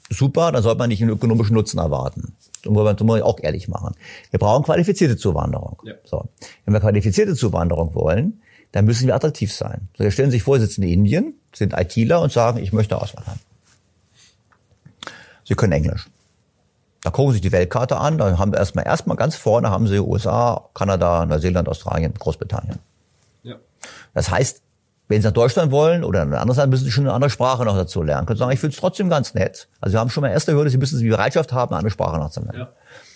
super, dann sollte man nicht einen ökonomischen Nutzen erwarten. Das muss man auch ehrlich machen. Wir brauchen qualifizierte Zuwanderung. Ja. So. Wenn wir qualifizierte Zuwanderung wollen, dann müssen wir attraktiv sein. So, stellen Sie sich vor, Sie sitzen in Indien, sind ITler und sagen, ich möchte auswandern. Sie können Englisch. Da gucken Sie sich die Weltkarte an, dann haben wir erstmal, erstmal ganz vorne haben Sie USA, Kanada, Neuseeland, Australien, Großbritannien. Ja. Das heißt, wenn Sie nach Deutschland wollen oder in ein anderes Land, müssen Sie schon eine andere Sprache noch dazu lernen. Können Sie sagen, ich finde es trotzdem ganz nett. Also Sie haben schon mal erste Hürde, Sie müssen die Bereitschaft haben, eine andere Sprache nachzulernen. Ja.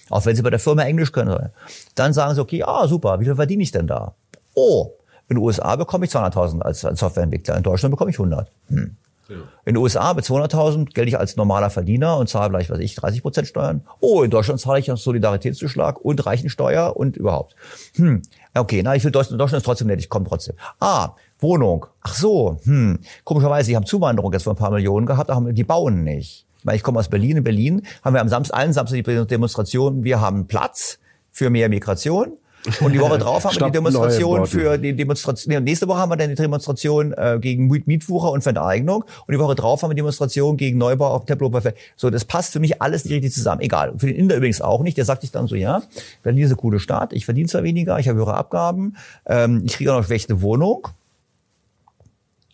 Auch wenn Sie bei der Firma Englisch können. Dann sagen Sie, okay, ah, super, wie viel verdiene ich denn da? Oh, in den USA bekomme ich 200.000 als, als Softwareentwickler, in Deutschland bekomme ich 100. Hm. Ja. In den USA mit 200.000 gelte ich als normaler Verdiener und zahle vielleicht, was ich, 30 Prozent Steuern. Oh, in Deutschland zahle ich einen Solidaritätszuschlag und Reichensteuer und überhaupt. Hm. Okay, na, ich will Deutschland, Deutschland ist trotzdem nett, ich komme trotzdem. Ah, Wohnung. Ach so, hm. Komischerweise, die haben Zuwanderung jetzt von ein paar Millionen gehabt, aber die bauen nicht. Ich, meine, ich komme aus Berlin. In Berlin haben wir am Samstag, allen Samstag die Demonstration, wir haben Platz für mehr Migration. Und die Woche drauf haben wir die Demonstration für die Demonstration. Nächste Woche haben wir dann die Demonstration äh, gegen Mietwucher und Enteignung. Und die Woche drauf haben wir die Demonstration gegen Neubau auf Tempelhofer So, das passt für mich alles nicht richtig zusammen. Egal. Für den Inder übrigens auch nicht. Der sagt sich dann so, ja, Berlin ist eine coole Stadt. Ich verdiene zwar weniger, ich habe höhere Abgaben, ähm, ich kriege auch noch schlechte Wohnung.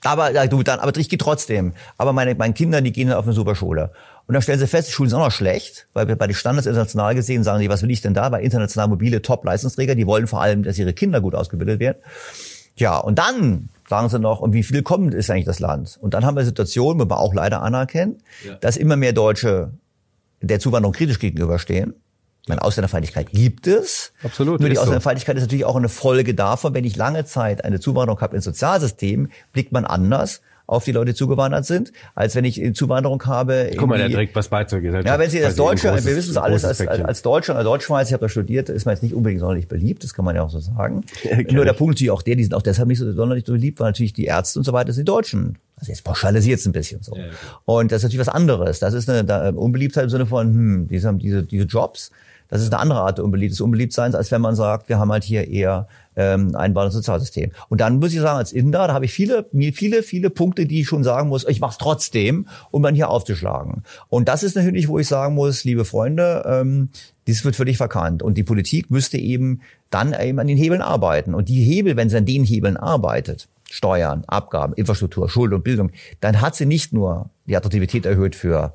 Aber ja, du dann, aber ich gehe trotzdem. Aber meine, meine Kinder, die gehen auf eine super Schule. Und dann stellen sie fest, die Schulen sind auch noch schlecht, weil wir bei den Standards international gesehen sagen die, was will ich denn da? Bei international mobile Top-Leistungsträger, die wollen vor allem, dass ihre Kinder gut ausgebildet werden. Ja, und dann sagen sie noch, und wie viel kommt ist eigentlich das Land? Und dann haben wir Situationen, wo wir auch leider anerkennen, ja. dass immer mehr Deutsche der Zuwanderung kritisch gegenüberstehen. Meine Ausländerfeindlichkeit gibt es. Absolut. Nur die Ausländerfeindlichkeit ist natürlich auch eine Folge davon, wenn ich lange Zeit eine Zuwanderung habe ins Sozialsystem, blickt man anders auf die Leute zugewandert sind, als wenn ich Zuwanderung habe. Guck mal, der trägt was bei zur Gesellschaft. Ja, wenn Sie als Deutsche, wir wissen es alles, als, als, als Deutscher, als Deutschschweiz, ich habe da studiert, ist man jetzt nicht unbedingt sonderlich beliebt, das kann man ja auch so sagen. Nur der Punkt natürlich auch der, die sind auch deshalb nicht so sonderlich so beliebt, weil natürlich die Ärzte und so weiter sind die Deutschen. Also jetzt pauschalisiert es ein bisschen so. Ja, okay. Und das ist natürlich was anderes. Das ist eine da, Unbeliebtheit im Sinne von, hm, diese diese, diese Jobs, das ist eine andere Art des Unbeliebtseins, als wenn man sagt, wir haben halt hier eher ähm, ein Sozialsystem. Und dann muss ich sagen, als Inder, da habe ich viele, viele, viele Punkte, die ich schon sagen muss, ich mache es trotzdem, um dann hier aufzuschlagen. Und das ist natürlich, wo ich sagen muss, liebe Freunde, ähm, dies wird völlig verkannt. Und die Politik müsste eben dann eben an den Hebeln arbeiten. Und die Hebel, wenn sie an den Hebeln arbeitet, Steuern, Abgaben, Infrastruktur, Schule und Bildung, dann hat sie nicht nur die Attraktivität erhöht für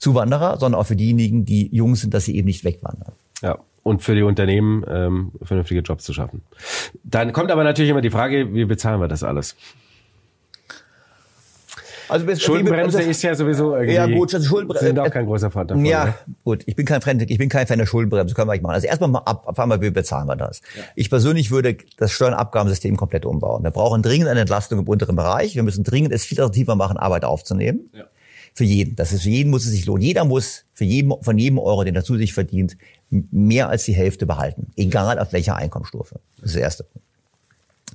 Zuwanderer, sondern auch für diejenigen, die jung sind, dass sie eben nicht wegwandern. Ja, und für die Unternehmen ähm, vernünftige Jobs zu schaffen. Dann kommt aber natürlich immer die Frage, wie bezahlen wir das alles? Also Schuldenbremse also, ist ja sowieso irgendwie. Ja gut, also Schuldenbremse sind auch kein großer Fan davon. Ja, ne? gut. Ich bin kein Fan, ich bin kein Fan der Schuldenbremse. Können wir nicht machen. Also erstmal mal ab, ab einmal, wie bezahlen wir das? Ja. Ich persönlich würde das Steuernabgabensystem komplett umbauen. Wir brauchen dringend eine Entlastung im unteren Bereich. Wir müssen dringend es viel attraktiver machen, Arbeit aufzunehmen. Ja für jeden. Das ist für jeden muss es sich lohnen. Jeder muss für jeden, von jedem Euro, den er zu sich verdient, mehr als die Hälfte behalten. Egal auf welcher Einkommensstufe. Das ist der erste Punkt.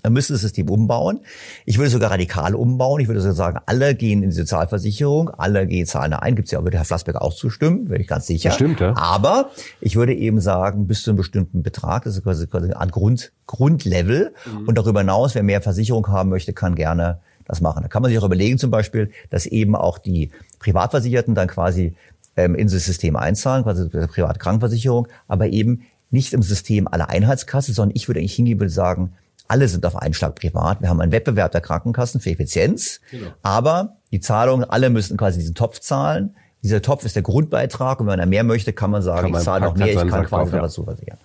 Dann müsste das System umbauen. Ich würde sogar radikal umbauen. Ich würde sogar sagen, alle gehen in die Sozialversicherung, alle gehen zahlen ein. Gibt es ja, würde Herr Flassbeck auch zustimmen, bin ich ganz sicher. Das stimmt, ja. Aber ich würde eben sagen, bis zu einem bestimmten Betrag, das ist quasi, quasi ein Grund, Grundlevel. Mhm. Und darüber hinaus, wer mehr Versicherung haben möchte, kann gerne das machen. Da kann man sich auch überlegen zum Beispiel, dass eben auch die Privatversicherten dann quasi ähm, in das System einzahlen, quasi private Krankenversicherung, aber eben nicht im System aller Einheitskasse, sondern ich würde eigentlich hingehen und sagen, Alle sind auf einen Schlag privat. Wir haben einen Wettbewerb der Krankenkassen für Effizienz. Genau. Aber die Zahlungen, alle müssen quasi diesen Topf zahlen. Dieser Topf ist der Grundbeitrag und wenn er mehr möchte, kann man sagen, kann ich zahle noch mehr, ich kann quasi noch dazu versichern.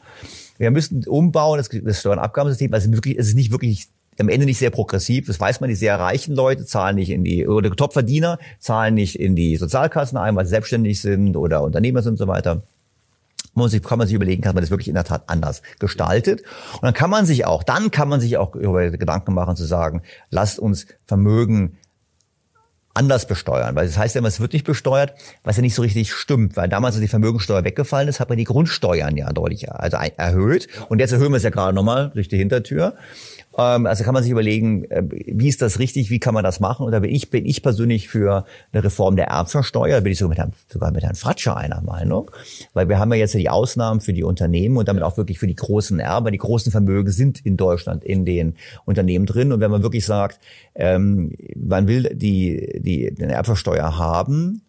Wir müssen umbauen, das, das Steuernabgabensystem, also wirklich, es ist nicht wirklich am Ende nicht sehr progressiv. Das weiß man, die sehr reichen Leute zahlen nicht in die, oder Topverdiener zahlen nicht in die Sozialkassen ein, weil sie selbstständig sind oder Unternehmer sind und so weiter. Muss ich, kann man sich überlegen, kann man das wirklich in der Tat anders gestaltet. Und dann kann man sich auch, dann kann man sich auch über Gedanken machen zu sagen, lasst uns Vermögen anders besteuern. Weil das heißt ja immer, es wird nicht besteuert, was ja nicht so richtig stimmt. Weil damals, als die Vermögensteuer weggefallen ist, hat man die Grundsteuern ja deutlich also erhöht. Und jetzt erhöhen wir es ja gerade nochmal durch die Hintertür. Ähm, also kann man sich überlegen, äh, wie ist das richtig, wie kann man das machen? Und da bin ich, bin ich persönlich für eine Reform der Erbversteuer, da bin ich sogar mit Herrn, sogar mit Herrn Fratscher einer Meinung, weil wir haben ja jetzt die Ausnahmen für die Unternehmen und damit auch wirklich für die großen Erben, die großen Vermögen sind in Deutschland in den Unternehmen drin. Und wenn man wirklich sagt, ähm, man will die, die, den Erbversteuer haben,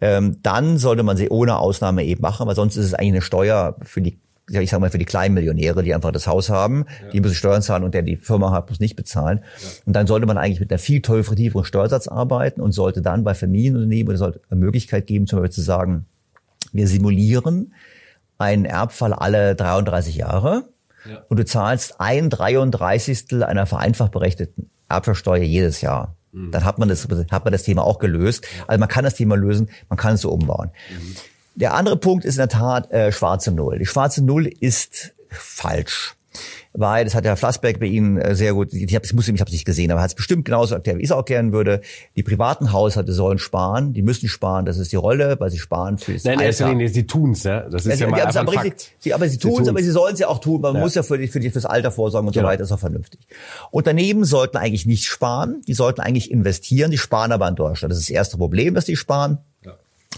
ähm, dann sollte man sie ohne Ausnahme eben machen, weil sonst ist es eigentlich eine Steuer für die ich sag mal, für die kleinen Millionäre, die einfach das Haus haben, ja. die müssen Steuern zahlen und der die Firma hat, muss nicht bezahlen. Ja. Und dann sollte man eigentlich mit einer viel tieferen Steuersatz arbeiten und sollte dann bei Familienunternehmen oder sollte eine Möglichkeit geben, zum Beispiel zu sagen, wir simulieren einen Erbfall alle 33 Jahre ja. und du zahlst ein 33. einer vereinfacht berechneten Erbversteuer jedes Jahr. Mhm. Dann hat man das, hat man das Thema auch gelöst. Also man kann das Thema lösen, man kann es so umbauen. Mhm. Der andere Punkt ist in der Tat äh, schwarze Null. Die schwarze Null ist falsch. Weil, das hat Herr Flassbeck bei Ihnen äh, sehr gut, ich habe es ich habe nicht gesehen, aber hat es bestimmt genauso erklärt, wie ich es auch erklären würde. Die privaten Haushalte sollen sparen, die müssen sparen, das ist die Rolle, weil sie sparen für das Nein, Alter. Nein, sie tun's, ja. Das ist ja, ja mal einfach aber, richtig, sie, aber sie tun's, aber sie sollen es ja auch tun. Man ja. muss ja für, die, für, die, fürs Alter vorsorgen und genau. so weiter, ist auch vernünftig. Unternehmen sollten eigentlich nicht sparen, die sollten eigentlich investieren, die sparen aber in Deutschland. Das ist das erste Problem, dass die sparen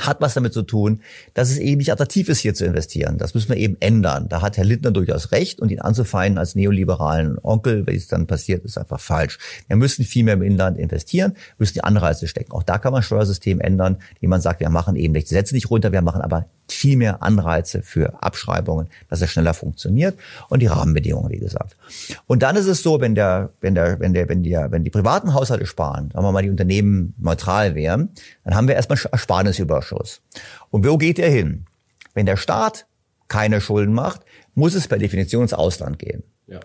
hat was damit zu tun, dass es eben nicht attraktiv ist, hier zu investieren. Das müssen wir eben ändern. Da hat Herr Lindner durchaus recht und ihn anzufeinden als neoliberalen Onkel, wie es dann passiert, ist einfach falsch. Wir müssen viel mehr im Inland investieren, müssen die Anreize stecken. Auch da kann man Steuersystem ändern, die man sagt, wir machen eben nicht die Sätze nicht runter, wir machen aber viel mehr Anreize für Abschreibungen, dass er schneller funktioniert und die Rahmenbedingungen, wie gesagt. Und dann ist es so, wenn der, wenn der, wenn der, wenn die, wenn die privaten Haushalte sparen, sagen wir mal, die Unternehmen neutral wären, dann haben wir erstmal Ersparnisüberschuss. Und wo geht der hin? Wenn der Staat keine Schulden macht, muss es per Definition ins Ausland gehen. Ja.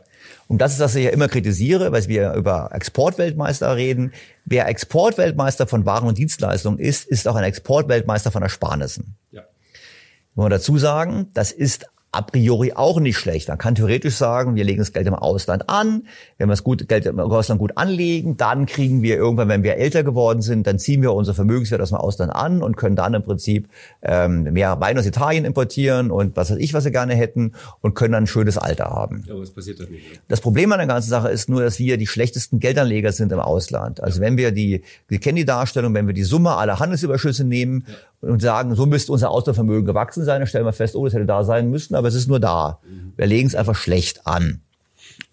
Und das ist, was ich ja immer kritisiere, weil wir über Exportweltmeister reden. Wer Exportweltmeister von Waren und Dienstleistungen ist, ist auch ein Exportweltmeister von Ersparnissen. Ja. Muss man dazu sagen, das ist a priori auch nicht schlecht. Man kann theoretisch sagen, wir legen das Geld im Ausland an. Wenn wir das gut, Geld im Ausland gut anlegen, dann kriegen wir irgendwann, wenn wir älter geworden sind, dann ziehen wir unser Vermögenswert aus dem Ausland an und können dann im Prinzip ähm, mehr Wein aus Italien importieren und was weiß ich, was wir gerne hätten und können dann ein schönes Alter haben. Ja, aber das passiert doch nicht. Das Problem an der ganzen Sache ist nur, dass wir die schlechtesten Geldanleger sind im Ausland. Also wenn wir die, wir kennen die Darstellung, wenn wir die Summe aller Handelsüberschüsse nehmen ja und sagen, so müsste unser Auslandsvermögen gewachsen sein. Dann stellen wir fest, oh, das hätte da sein müssen, aber es ist nur da. Wir legen es einfach schlecht an.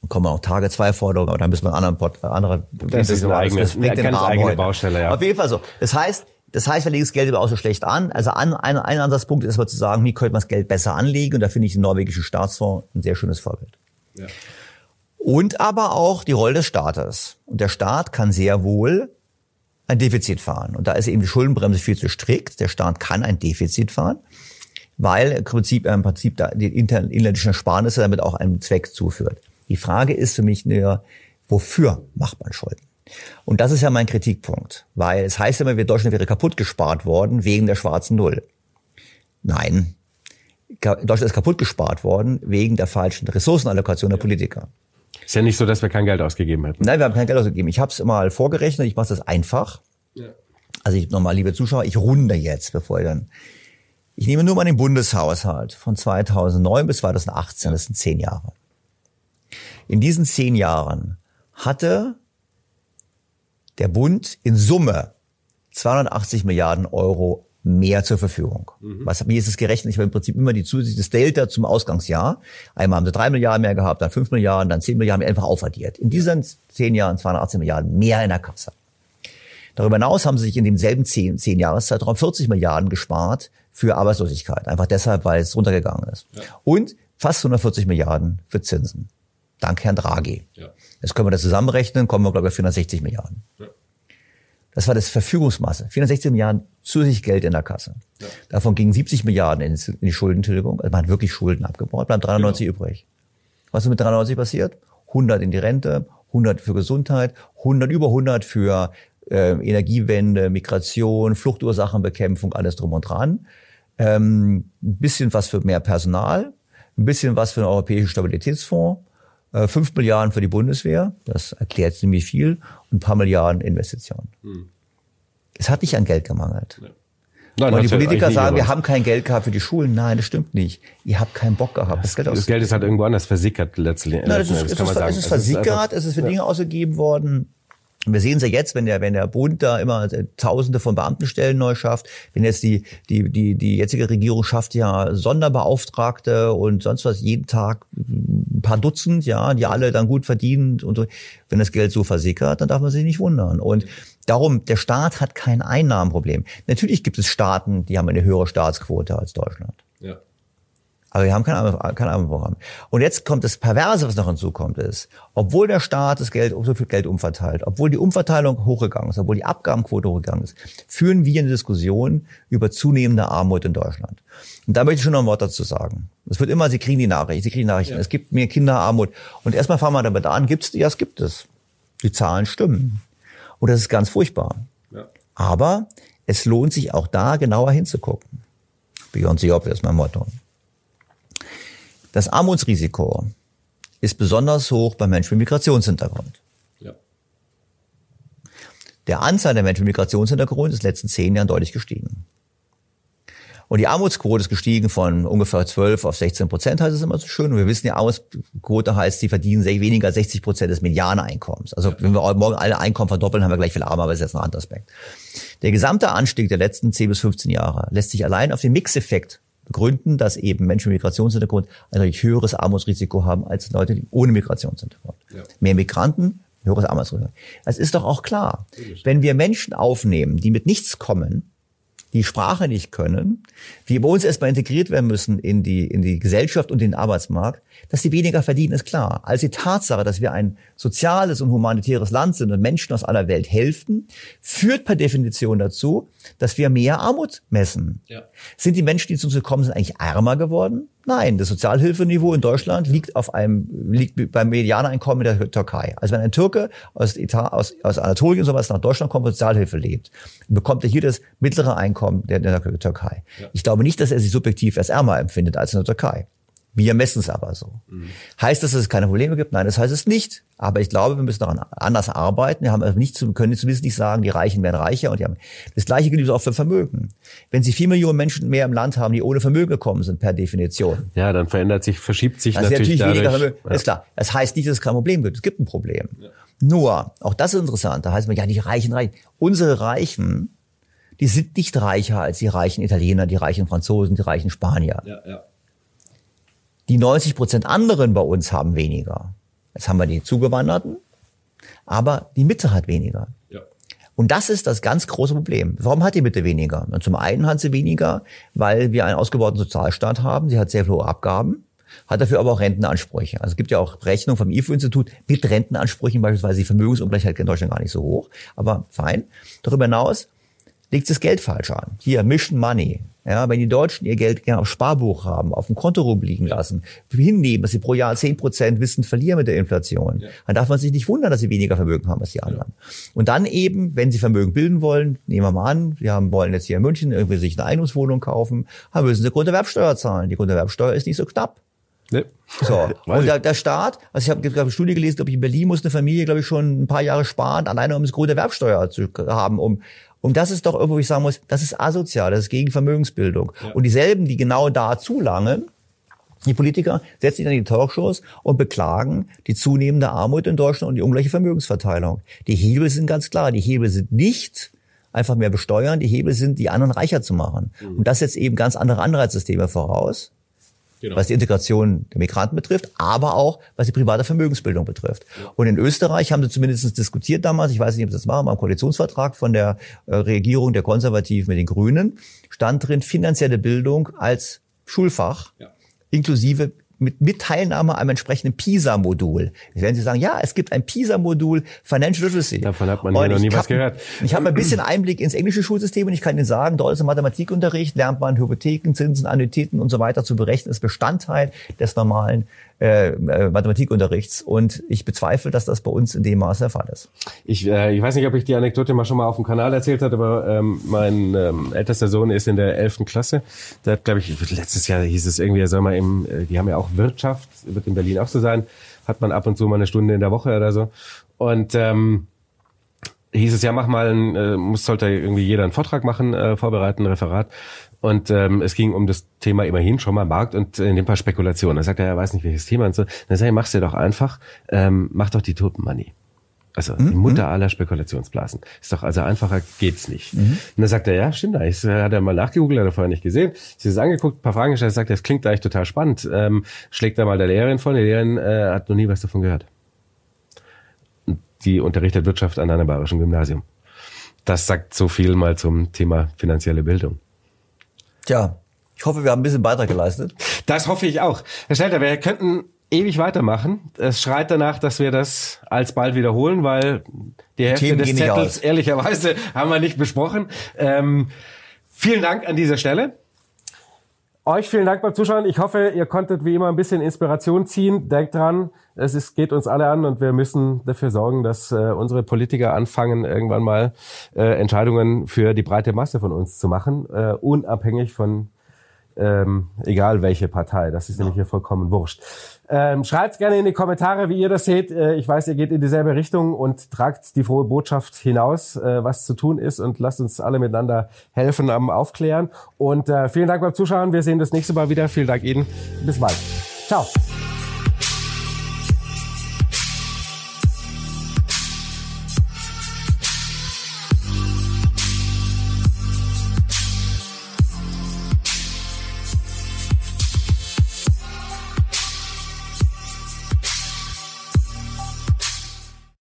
Dann kommen auch Tage zwei Forderungen, aber dann müssen wir einen anderen Pod, andere. Das ist ein eigenes, das ganz eigene Baustelle, ja. Auf jeden Fall so. Das heißt, das heißt, wir legen das Geld aber auch so schlecht an. Also ein, ein, ein Ansatzpunkt ist aber zu sagen, wie könnte man das Geld besser anlegen? Und da finde ich den norwegischen Staatsfonds ein sehr schönes Vorbild. Ja. Und aber auch die Rolle des Staates. Und der Staat kann sehr wohl ein Defizit fahren. Und da ist eben die Schuldenbremse viel zu strikt. Der Staat kann ein Defizit fahren, weil im Prinzip, im Prinzip die inländischen Ersparnisse damit auch einem Zweck zuführt. Die Frage ist für mich nur, wofür macht man Schulden? Und das ist ja mein Kritikpunkt, weil es heißt immer, wir Deutschland wäre kaputt gespart worden wegen der schwarzen Null. Nein, Deutschland ist kaputt gespart worden wegen der falschen Ressourcenallokation der Politiker. Ist ja nicht so, dass wir kein Geld ausgegeben hätten. Nein, wir haben kein Geld ausgegeben. Ich habe es mal vorgerechnet, ich mache das einfach. Ja. Also ich nochmal, liebe Zuschauer, ich runde jetzt, bevor ich dann. Ich nehme nur mal den Bundeshaushalt von 2009 bis 2018, das sind zehn Jahre. In diesen zehn Jahren hatte der Bund in Summe 280 Milliarden Euro mehr zur Verfügung. Mhm. Was, wie ist es gerechnet? Ich habe im Prinzip immer die zusätzliche Delta zum Ausgangsjahr. Einmal haben sie drei Milliarden mehr gehabt, dann fünf Milliarden, dann zehn Milliarden, einfach aufaddiert. In diesen zehn Jahren 218 Milliarden mehr in der Kasse. Darüber hinaus haben sie sich in demselben zehn, zehn Jahreszeitraum 40 Milliarden gespart für Arbeitslosigkeit. Einfach deshalb, weil es runtergegangen ist. Ja. Und fast 140 Milliarden für Zinsen. Dank Herrn Draghi. Ja. Jetzt können wir das zusammenrechnen, kommen wir, glaube ich, auf 460 Milliarden. Ja. Das war das Verfügungsmasse. 460 Milliarden zusätzlich Geld in der Kasse. Ja. Davon gingen 70 Milliarden in die Schuldentilgung. Also man hat wirklich Schulden abgebaut, bleiben 390 genau. übrig. Was ist mit 390 passiert? 100 in die Rente, 100 für Gesundheit, 100, über 100 für äh, Energiewende, Migration, Fluchtursachenbekämpfung, alles drum und dran. Ähm, ein bisschen was für mehr Personal, ein bisschen was für den Europäischen Stabilitätsfonds, 5 Milliarden für die Bundeswehr, das erklärt ziemlich viel, und ein paar Milliarden Investitionen. Hm. Es hat nicht an Geld gemangelt. Ja. Nein, Weil die Politiker sagen, wir haben kein Geld gehabt für die Schulen. Nein, das stimmt nicht. Ihr habt keinen Bock gehabt. Das, Geld, das Geld ist halt irgendwo anders versickert letztlich. Nein, es ist, es ist, es ist versickert, es ist für Dinge ausgegeben worden, wir sehen es ja jetzt, wenn der, wenn der Bund da immer Tausende von Beamtenstellen neu schafft, wenn jetzt die, die, die, die jetzige Regierung schafft ja Sonderbeauftragte und sonst was jeden Tag ein paar Dutzend, ja, die alle dann gut verdienen und so. Wenn das Geld so versickert, dann darf man sich nicht wundern. Und darum, der Staat hat kein Einnahmenproblem. Natürlich gibt es Staaten, die haben eine höhere Staatsquote als Deutschland. Ja. Aber wir haben kein, kein Armenprogramm. Und jetzt kommt das Perverse, was noch hinzukommt, ist, obwohl der Staat das Geld, so viel Geld umverteilt, obwohl die Umverteilung hochgegangen ist, obwohl die Abgabenquote hochgegangen ist, führen wir eine Diskussion über zunehmende Armut in Deutschland. Und da möchte ich schon noch ein Wort dazu sagen. Es wird immer, Sie kriegen die Nachricht, Sie kriegen die Nachrichten, ja. es gibt mehr Kinderarmut. Und erstmal fangen wir damit an, gibt's, ja, es gibt es. Die Zahlen stimmen. Und das ist ganz furchtbar. Ja. Aber es lohnt sich auch da genauer hinzugucken. Beyond the obvious, mein Motto. Das Armutsrisiko ist besonders hoch bei Menschen mit Migrationshintergrund. Ja. Der Anzahl der Menschen mit Migrationshintergrund ist in den letzten zehn Jahren deutlich gestiegen. Und die Armutsquote ist gestiegen von ungefähr 12 auf 16 Prozent, heißt es immer so schön. Und wir wissen, die Armutsquote heißt, sie verdienen weniger als 60 Prozent des Medianeinkommens. Also wenn wir morgen alle Einkommen verdoppeln, haben wir gleich viel Armer, aber das ist jetzt ein anderer Aspekt. Der gesamte Anstieg der letzten 10 bis 15 Jahre lässt sich allein auf den Mixeffekt begründen, dass eben Menschen mit Migrationshintergrund ein deutlich höheres Armutsrisiko haben als Leute ohne Migrationshintergrund. Ja. Mehr Migranten, höheres Armutsrisiko. Es ist doch auch klar, wenn wir Menschen aufnehmen, die mit nichts kommen, die Sprache nicht können, die bei uns erstmal integriert werden müssen in die, in die Gesellschaft und den Arbeitsmarkt, dass sie weniger verdienen, ist klar. Als die Tatsache, dass wir ein soziales und humanitäres Land sind und Menschen aus aller Welt helfen, führt per Definition dazu, dass wir mehr Armut messen. Ja. Sind die Menschen, die zu uns gekommen sind, eigentlich ärmer geworden? Nein, das Sozialhilfeniveau in Deutschland liegt auf einem, liegt beim Medianeinkommen der Türkei. Also wenn ein Türke aus, Etat, aus, aus Anatolien sowas nach Deutschland kommt und Sozialhilfe lebt, bekommt er hier das mittlere Einkommen der, der Türkei. Ja. Ich glaube nicht, dass er sich subjektiv als ärmer empfindet als in der Türkei. Wir messen es aber so. Mhm. Heißt das, dass es keine Probleme gibt? Nein, das heißt es nicht. Aber ich glaube, wir müssen daran anders arbeiten. Wir haben also nicht, können zumindest nicht sagen, die Reichen werden reicher und die haben. Das Gleiche gilt auch für Vermögen. Wenn Sie vier Millionen Menschen mehr im Land haben, die ohne Vermögen gekommen sind, per Definition. Ja, dann verändert sich, verschiebt sich also natürlich, natürlich Vermögen. Ja. Ist klar. Das heißt nicht, dass es kein Problem gibt. Es gibt ein Problem. Ja. Nur, auch das ist interessant. Da heißt man, ja, die Reichen, Reichen. Unsere Reichen, die sind nicht reicher als die reichen Italiener, die reichen Franzosen, die reichen Spanier. Ja, ja. Die 90 Prozent anderen bei uns haben weniger. Jetzt haben wir die Zugewanderten, aber die Mitte hat weniger. Ja. Und das ist das ganz große Problem. Warum hat die Mitte weniger? Und zum einen hat sie weniger, weil wir einen ausgebauten Sozialstaat haben. Sie hat sehr hohe Abgaben, hat dafür aber auch Rentenansprüche. Also es gibt ja auch Rechnungen vom IFO-Institut mit Rentenansprüchen, beispielsweise die Vermögensungleichheit in Deutschland gar nicht so hoch. Aber fein. Darüber hinaus legt das Geld falsch an. Hier, Mission Money. Ja, wenn die Deutschen ihr Geld gerne auf Sparbuch haben, auf dem Konto rumliegen lassen, hinnehmen, dass sie pro Jahr zehn Prozent wissen verlieren mit der Inflation, ja. dann darf man sich nicht wundern, dass sie weniger Vermögen haben als die anderen. Ja. Und dann eben, wenn sie Vermögen bilden wollen, nehmen wir mal an, wir haben, wollen jetzt hier in München irgendwie sich eine Eignungswohnung kaufen, dann müssen sie Grunderwerbsteuer zahlen. Die Grunderwerbsteuer ist nicht so knapp. Nee. So. Und der, der Staat, also ich habe hab eine Studie gelesen, glaube ich, in Berlin muss eine Familie, glaube ich, schon ein paar Jahre sparen, alleine um das Grunderwerbsteuer zu haben, um, und das ist doch irgendwo, wo ich sagen muss, das ist asozial, das ist gegen Vermögensbildung. Ja. Und dieselben, die genau da zulangen, die Politiker setzen sich dann in die Talkshows und beklagen die zunehmende Armut in Deutschland und die ungleiche Vermögensverteilung. Die Hebel sind ganz klar. Die Hebel sind nicht einfach mehr besteuern. Die Hebel sind, die anderen reicher zu machen. Mhm. Und das setzt eben ganz andere Anreizsysteme voraus genau. was die Integration der Migranten betrifft, aber auch was die private Vermögensbildung betrifft. Und in Österreich haben sie zumindest diskutiert damals, ich weiß nicht, ob sie das machen, am Koalitionsvertrag von der äh, Regierung der Konservativen mit den Grünen, stand drin finanzielle Bildung als Schulfach, ja. inklusive mit, mit Teilnahme am entsprechenden PISA-Modul. Werden Sie sagen, ja, es gibt ein PISA-Modul Financial Literacy. Davon hat man ja noch nie hab, was gehört. Ich habe ein bisschen Einblick ins englische Schulsystem und ich kann Ihnen sagen, dort ist im Mathematikunterricht, lernt man Hypotheken, Zinsen, Annuitäten und so weiter zu berechnen, ist Bestandteil des normalen äh, äh, Mathematikunterrichts. Und ich bezweifle, dass das bei uns in dem Maße der Fall ist. Ich, äh, ich weiß nicht, ob ich die Anekdote mal schon mal auf dem Kanal erzählt habe, aber ähm, mein ähm, ältester Sohn ist in der elften Klasse. Der hat, glaube ich, letztes Jahr hieß es irgendwie, er soll mal im, äh, die haben ja auch Wirtschaft, wird in Berlin auch so sein, hat man ab und zu mal eine Stunde in der Woche oder so. Und ähm, hieß es ja, mach mal, ein, äh, muss sollte irgendwie jeder einen Vortrag machen, äh, vorbereiten, ein Referat. Und ähm, es ging um das Thema immerhin schon mal Markt und in dem Fall Spekulation. Da sagt er, er weiß nicht welches Thema und so. Dann sag ich, mach's dir doch einfach, ähm, mach doch die Toten Money. Also die mhm. Mutter aller Spekulationsblasen. Ist doch also einfacher geht's nicht. Mhm. Und dann sagt er, ja, stimmt eigentlich. Hat er mal nachgegoogelt, hat er vorher nicht gesehen. Sie ist angeguckt, ein paar Fragen gestellt, sagt, das klingt eigentlich total spannend. Ähm, schlägt da mal der Lehrerin vor, die Lehrerin äh, hat noch nie was davon gehört. Die unterrichtet Wirtschaft an einem bayerischen Gymnasium. Das sagt so viel mal zum Thema finanzielle Bildung. Tja, ich hoffe, wir haben ein bisschen Beitrag geleistet. Das hoffe ich auch. Herr Stelter, wir könnten ewig weitermachen. Es schreit danach, dass wir das alsbald wiederholen, weil die Hälfte Themen des Zettels ehrlicherweise haben wir nicht besprochen. Ähm, vielen Dank an dieser Stelle. Euch vielen Dank beim Zuschauen. Ich hoffe, ihr konntet wie immer ein bisschen Inspiration ziehen. Denkt dran, es ist, geht uns alle an und wir müssen dafür sorgen, dass äh, unsere Politiker anfangen, irgendwann mal äh, Entscheidungen für die breite Masse von uns zu machen, äh, unabhängig von ähm, egal welche Partei. Das ist ja. nämlich hier vollkommen wurscht. Ähm, Schreibt gerne in die Kommentare, wie ihr das seht. Äh, ich weiß, ihr geht in dieselbe Richtung und tragt die frohe Botschaft hinaus, äh, was zu tun ist und lasst uns alle miteinander helfen am Aufklären. Und äh, vielen Dank beim Zuschauen. Wir sehen das nächste Mal wieder. Vielen Dank Ihnen. Bis bald. Ciao.